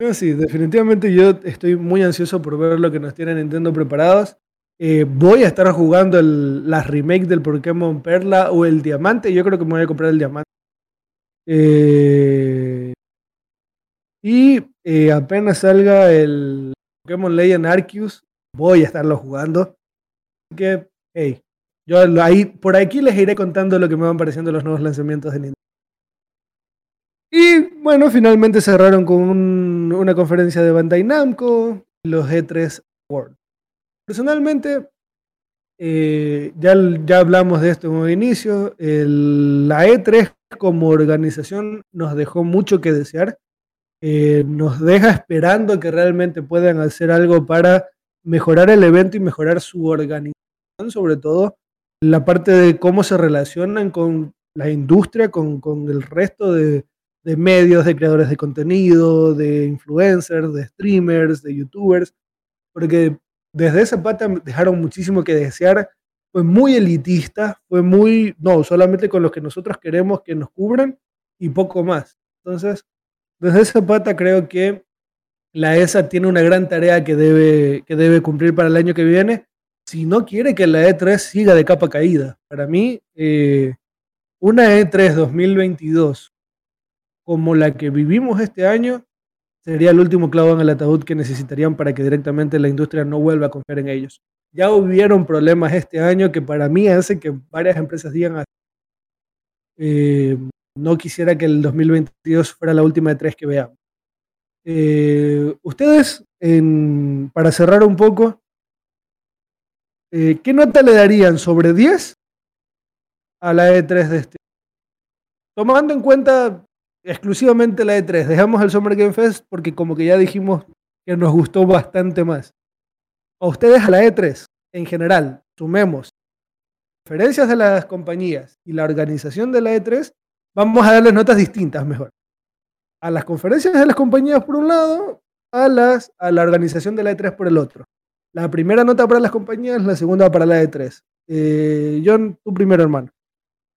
No, sí, definitivamente yo estoy muy ansioso por ver lo que nos tiene Nintendo preparados. Eh, voy a estar jugando el, las remakes del Pokémon Perla o el Diamante. Yo creo que me voy a comprar el Diamante. Eh, y eh, apenas salga el Pokémon Legend Arceus, voy a estarlo jugando. Así que, hey, yo ahí, por aquí les iré contando lo que me van pareciendo los nuevos lanzamientos de Nintendo. Y bueno, finalmente cerraron con un- una conferencia de Bandai Namco, los E3 Awards. Personalmente, eh, ya, ya hablamos de esto en un inicio, el- la E3 como organización nos dejó mucho que desear. Eh, nos deja esperando que realmente puedan hacer algo para mejorar el evento y mejorar su organización, sobre todo la parte de cómo se relacionan con la industria, con, con el resto de, de medios, de creadores de contenido, de influencers, de streamers, de youtubers, porque desde esa pata dejaron muchísimo que desear. Fue muy elitista, fue muy, no, solamente con los que nosotros queremos que nos cubran y poco más. Entonces, desde esa pata creo que la ESA tiene una gran tarea que debe, que debe cumplir para el año que viene, si no quiere que la E3 siga de capa caída. Para mí, eh, una E3 2022 como la que vivimos este año sería el último clavo en el ataúd que necesitarían para que directamente la industria no vuelva a confiar en ellos. Ya hubieron problemas este año que para mí hace que varias empresas digan, eh, no quisiera que el 2022 fuera la última de tres que veamos. Eh, ustedes, para cerrar un poco, eh, ¿qué nota le darían sobre 10 a la E3 de este? Tomando en cuenta exclusivamente la E3. Dejamos el Summer Game Fest porque como que ya dijimos que nos gustó bastante más. A ustedes a la E3, en general, sumemos referencias de las compañías y la organización de la E3, vamos a darles notas distintas mejor. A las conferencias de las compañías por un lado, a, las, a la organización de la E3 por el otro. La primera nota para las compañías, la segunda para la E3. Eh, John, tu primero hermano.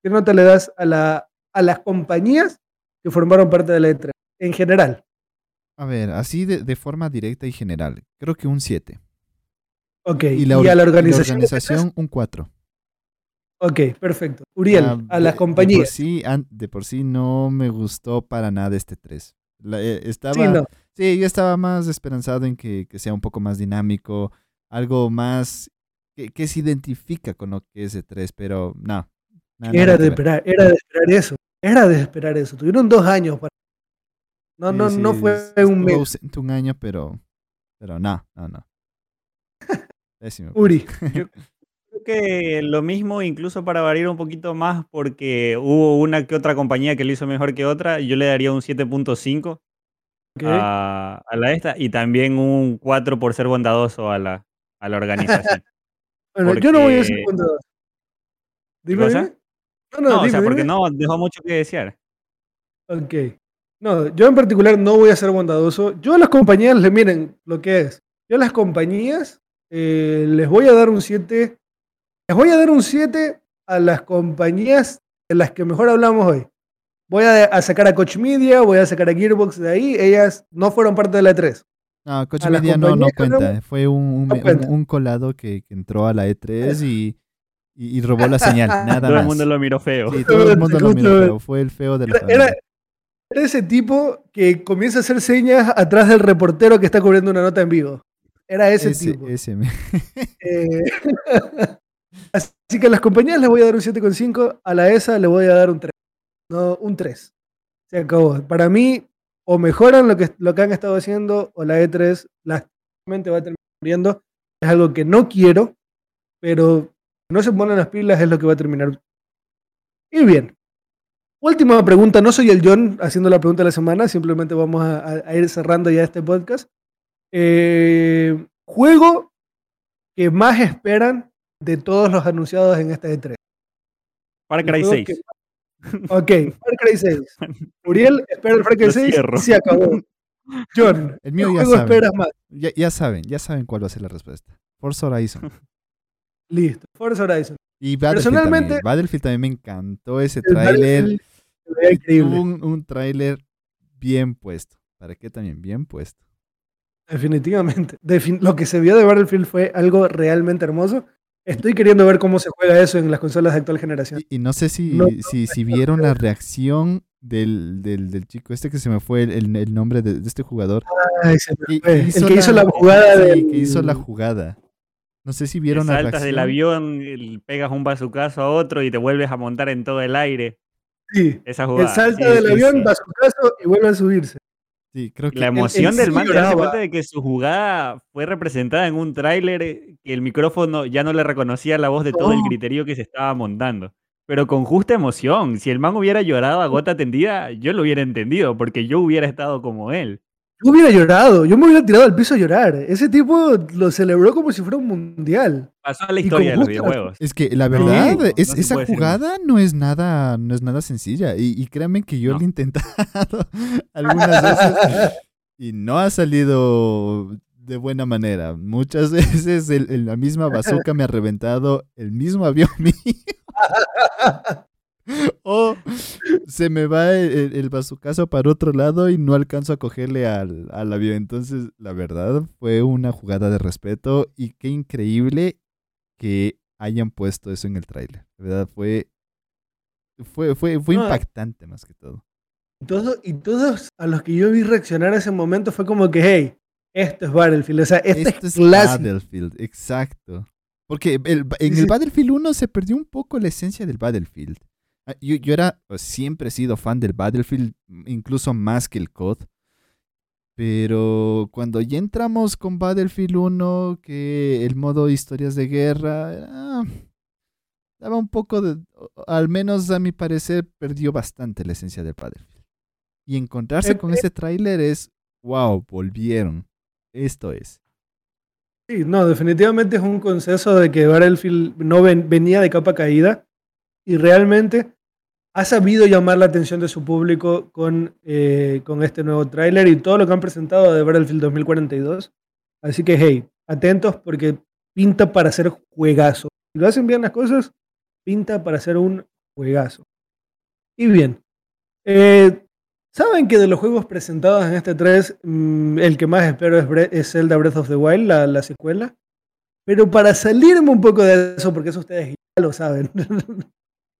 ¿Qué nota le das a, la, a las compañías que formaron parte de la E3, en general.
A ver, así de, forma directa y general, creo que un 7.
Ok, y, la, a la organización,
un 4.
Ok, perfecto. Uriel, ah, a las compañías.
De por, sí, de por sí no me gustó para nada este 3. Eh, estaba, sí, yo estaba más esperanzado en que, sea un poco más dinámico, algo más que, que, se identifica con lo que es E3, pero no.
era, de esperar, era de esperar eso. Era de esperar eso. Tuvieron dos años para. No, no, no fue un mes.
un año, pero. Pero no, no, no.
Uri.
Yo creo que lo mismo, incluso para variar un poquito más, porque hubo una que otra compañía que lo hizo mejor que otra. Yo le daría un 7.5 a, a, la esta y también un 4 por ser bondadoso a la, a la organización.
bueno, yo no voy a ser bondadoso. Dime,
no, o sea, porque no dejó mucho que desear.
Ok. No, yo en particular no voy a ser bondadoso. Yo a las compañías le miren lo que es. Yo a las compañías eh, les voy a dar un 7. Les voy a dar un 7 a las compañías de las que mejor hablamos hoy. Voy a, sacar a Coach Media, voy a sacar a Gearbox de ahí. Ellas no fueron parte de la E3.
No, Coach Media no, no cuenta. Fue un, un, colado que, que, entró a la E3 y y, robó la señal, nada
todo el mundo lo miró feo.
Sí, todo el mundo lo miró feo. Fue el feo de la
era, era, ese tipo que comienza a hacer señas atrás del reportero que está cubriendo una nota en vivo. Era ese, tipo.
Ese
eh, así que a las compañías les voy a dar un 7,5. A la ESA le voy a dar un 3. No, un 3. Se acabó. Para mí, o mejoran lo que, lo que han estado haciendo, o la E3 lastimamente va a terminar muriendo. Es algo que no quiero, pero no se ponen las pilas es lo que va a terminar. Y bien. Última pregunta, no soy el John haciendo la pregunta de la semana, simplemente vamos a, ir cerrando ya este podcast. Eh, juego que más esperan de todos los anunciados en esta E3.
Far Cry 6.
Ok, Far Cry 6. Uriel espera el Far Cry 6 y se acabó. John,
el mío ya saben. Más? Ya, ya, saben, ya saben cuál va a ser la respuesta. Forza Horizon.
Listo, Forza Horizon.
Y Battlefield Personalmente, también. Battlefield también me encantó ese tráiler. Un, un tráiler bien puesto. ¿Para qué también? Bien puesto.
Definitivamente. lo que se vio de Battlefield fue algo realmente hermoso. Estoy queriendo ver cómo se juega eso en las consolas de actual generación.
Y, no sé si, si, si, vieron la reacción del, del, del, chico este que se me fue el, el nombre de, de, este jugador.
Ay, se me fue. el que hizo la jugada.
Sí, que hizo la jugada. No sé si vieron
la Saltas del avión, pegas un bazucazo a otro y te vuelves a montar en todo el aire.
Sí. Esa jugada. Él salta del avión, bazucazo y vuelve a subirse.
Sí, creo que
la emoción del man cuenta de que su jugada fue representada en un tráiler eh, que el micrófono ya no le reconocía la voz de todo el criterio que se estaba montando. pero con justa emoción. Si el man hubiera llorado a gota tendida, yo lo hubiera entendido, porque yo hubiera estado como él.
Yo hubiera llorado, yo me hubiera tirado al piso a llorar. Ese tipo lo celebró como si fuera un mundial.
Pasó a la historia de los videojuegos.
Es que la verdad, es, esa jugada no es nada, no es nada sencilla. Y, y créanme que yo lo he intentado algunas veces y no ha salido de buena manera. Muchas veces la misma bazooka me ha reventado el mismo avión mío. o se me va el, el bazucazo para otro lado y no alcanzo a cogerle al, avión. Entonces, la verdad, fue una jugada de respeto y qué increíble que hayan puesto eso en el tráiler. La verdad, fue, fue, fue, fue impactante más que todo.
todo. Y todos a los que yo vi reaccionar a ese momento fue como que, hey, esto es Battlefield. O sea, este esto es,
Battlefield, exacto. Porque en el Battlefield 1 se perdió un poco la esencia del Battlefield. Ah, yo, yo era, pues, siempre he sido fan del Battlefield, incluso más que el COD. Pero cuando ya entramos con Battlefield 1, que el modo historias de guerra, daba un poco de, al menos a mi parecer, perdió bastante la esencia del Battlefield. Y encontrarse con ese tráiler es, wow, volvieron. Esto es.
Sí, no, definitivamente es un consenso de que Battlefield no venía de capa caída y realmente ha sabido llamar la atención de su público con, eh, con este nuevo tráiler y todo lo que han presentado de Battlefield 2042. Así que, hey, atentos porque pinta para hacer juegazo. Si lo hacen bien las cosas, pinta para hacer un juegazo. Y bien, eh, saben que de los juegos presentados en este 3, mm, el que más espero es, Zelda Breath of the Wild, la, la secuela. Pero para salirme un poco de eso, porque eso ustedes ya lo saben,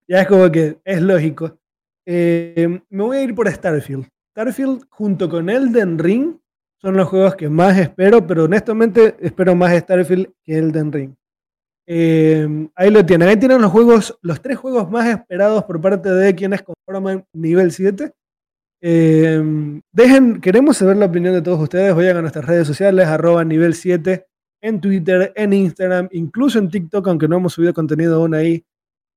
ya es como que es lógico. Eh, me voy a ir por Starfield. Starfield junto con Elden Ring son los juegos que más espero, pero honestamente espero más Starfield que Elden Ring. Eh, ahí lo tienen. Ahí tienen los juegos, los tres juegos más esperados por parte de quienes conforman nivel 7. Eh, dejen, queremos saber la opinión de todos ustedes. Vayan a nuestras redes sociales, arroba nivel 7, en Twitter, en Instagram, incluso en TikTok, aunque no hemos subido contenido aún ahí.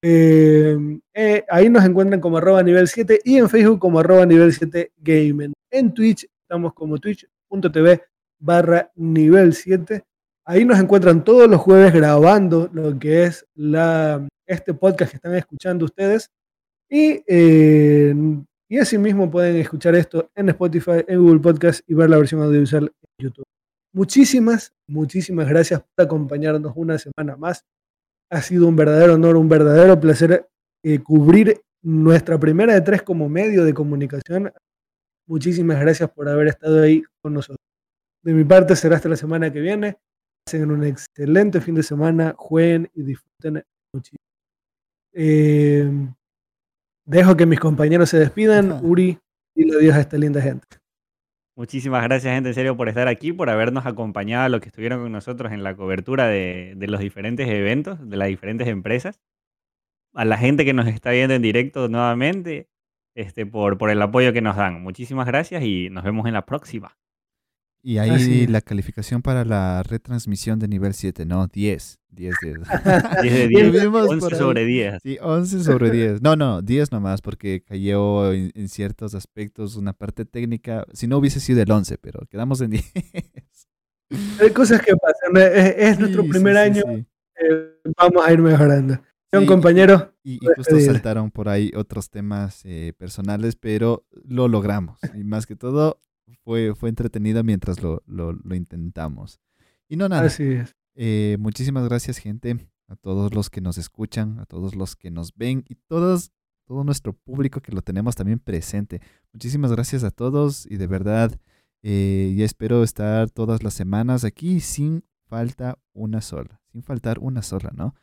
Eh, eh, ahí nos encuentran como arroba nivel 7 y en Facebook como arroba nivel 7 gaming. En Twitch estamos como twitch.tv barra nivel 7. Ahí nos encuentran todos los jueves grabando lo que es este podcast que están escuchando ustedes. Y, eh, y asimismo pueden escuchar esto en Spotify, en Google Podcast y ver la versión audiovisual en YouTube. Muchísimas, muchísimas gracias por acompañarnos una semana más ha sido un verdadero honor, un verdadero placer eh, cubrir nuestra primera de tres como medio de comunicación. Muchísimas gracias por haber estado ahí con nosotros. De mi parte será hasta la semana que viene. Pasen un excelente fin de semana, jueguen y disfruten muchísimo. Eh, dejo que mis compañeros se despidan. Uri, y adiós a esta linda gente.
Muchísimas gracias, gente, en serio, por estar aquí, por habernos acompañado a los que estuvieron con nosotros en la cobertura de, los diferentes eventos, de las diferentes empresas. A la gente que nos está viendo en directo nuevamente, este, por, por el apoyo que nos dan. Muchísimas gracias y nos vemos en la próxima.
Y ahí la calificación para la retransmisión de nivel 7, ¿no? 10. 10 de
10. de 10. 11 sobre 10.
Sí, 11 sobre 10. No, no, 10 nomás, porque cayó en, ciertos aspectos una parte técnica. Si no hubiese sido el 11, pero quedamos en 10.
Hay cosas que pasan. Es, nuestro primer año. Eh, vamos a ir mejorando. un compañero.
Y, y justo saltaron por ahí otros temas eh, personales, pero lo logramos. Y más que todo, fue, fue entretenida mientras lo, intentamos. Y no nada. Eh, muchísimas gracias, gente, a todos los que nos escuchan, a todos los que nos ven y todos, todo nuestro público que lo tenemos también presente. Muchísimas gracias a todos y de verdad, eh, ya espero estar todas las semanas aquí sin falta una sola, sin faltar una sola, ¿no?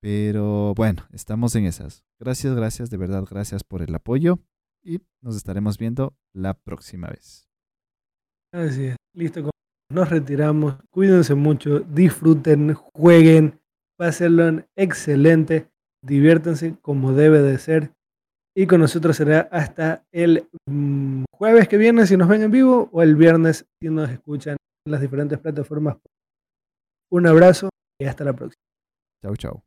Pero bueno, estamos en esas. Gracias, gracias, de verdad, gracias por el apoyo y nos estaremos viendo la próxima vez.
Así es, listo. Nos retiramos. Cuídense mucho, disfruten, jueguen, pásenlo excelente, diviértanse como debe de ser. Y con nosotros será hasta el mm, jueves que viene si nos ven en vivo o el viernes si nos escuchan en las diferentes plataformas. Un abrazo y hasta la próxima.
Chau, chau.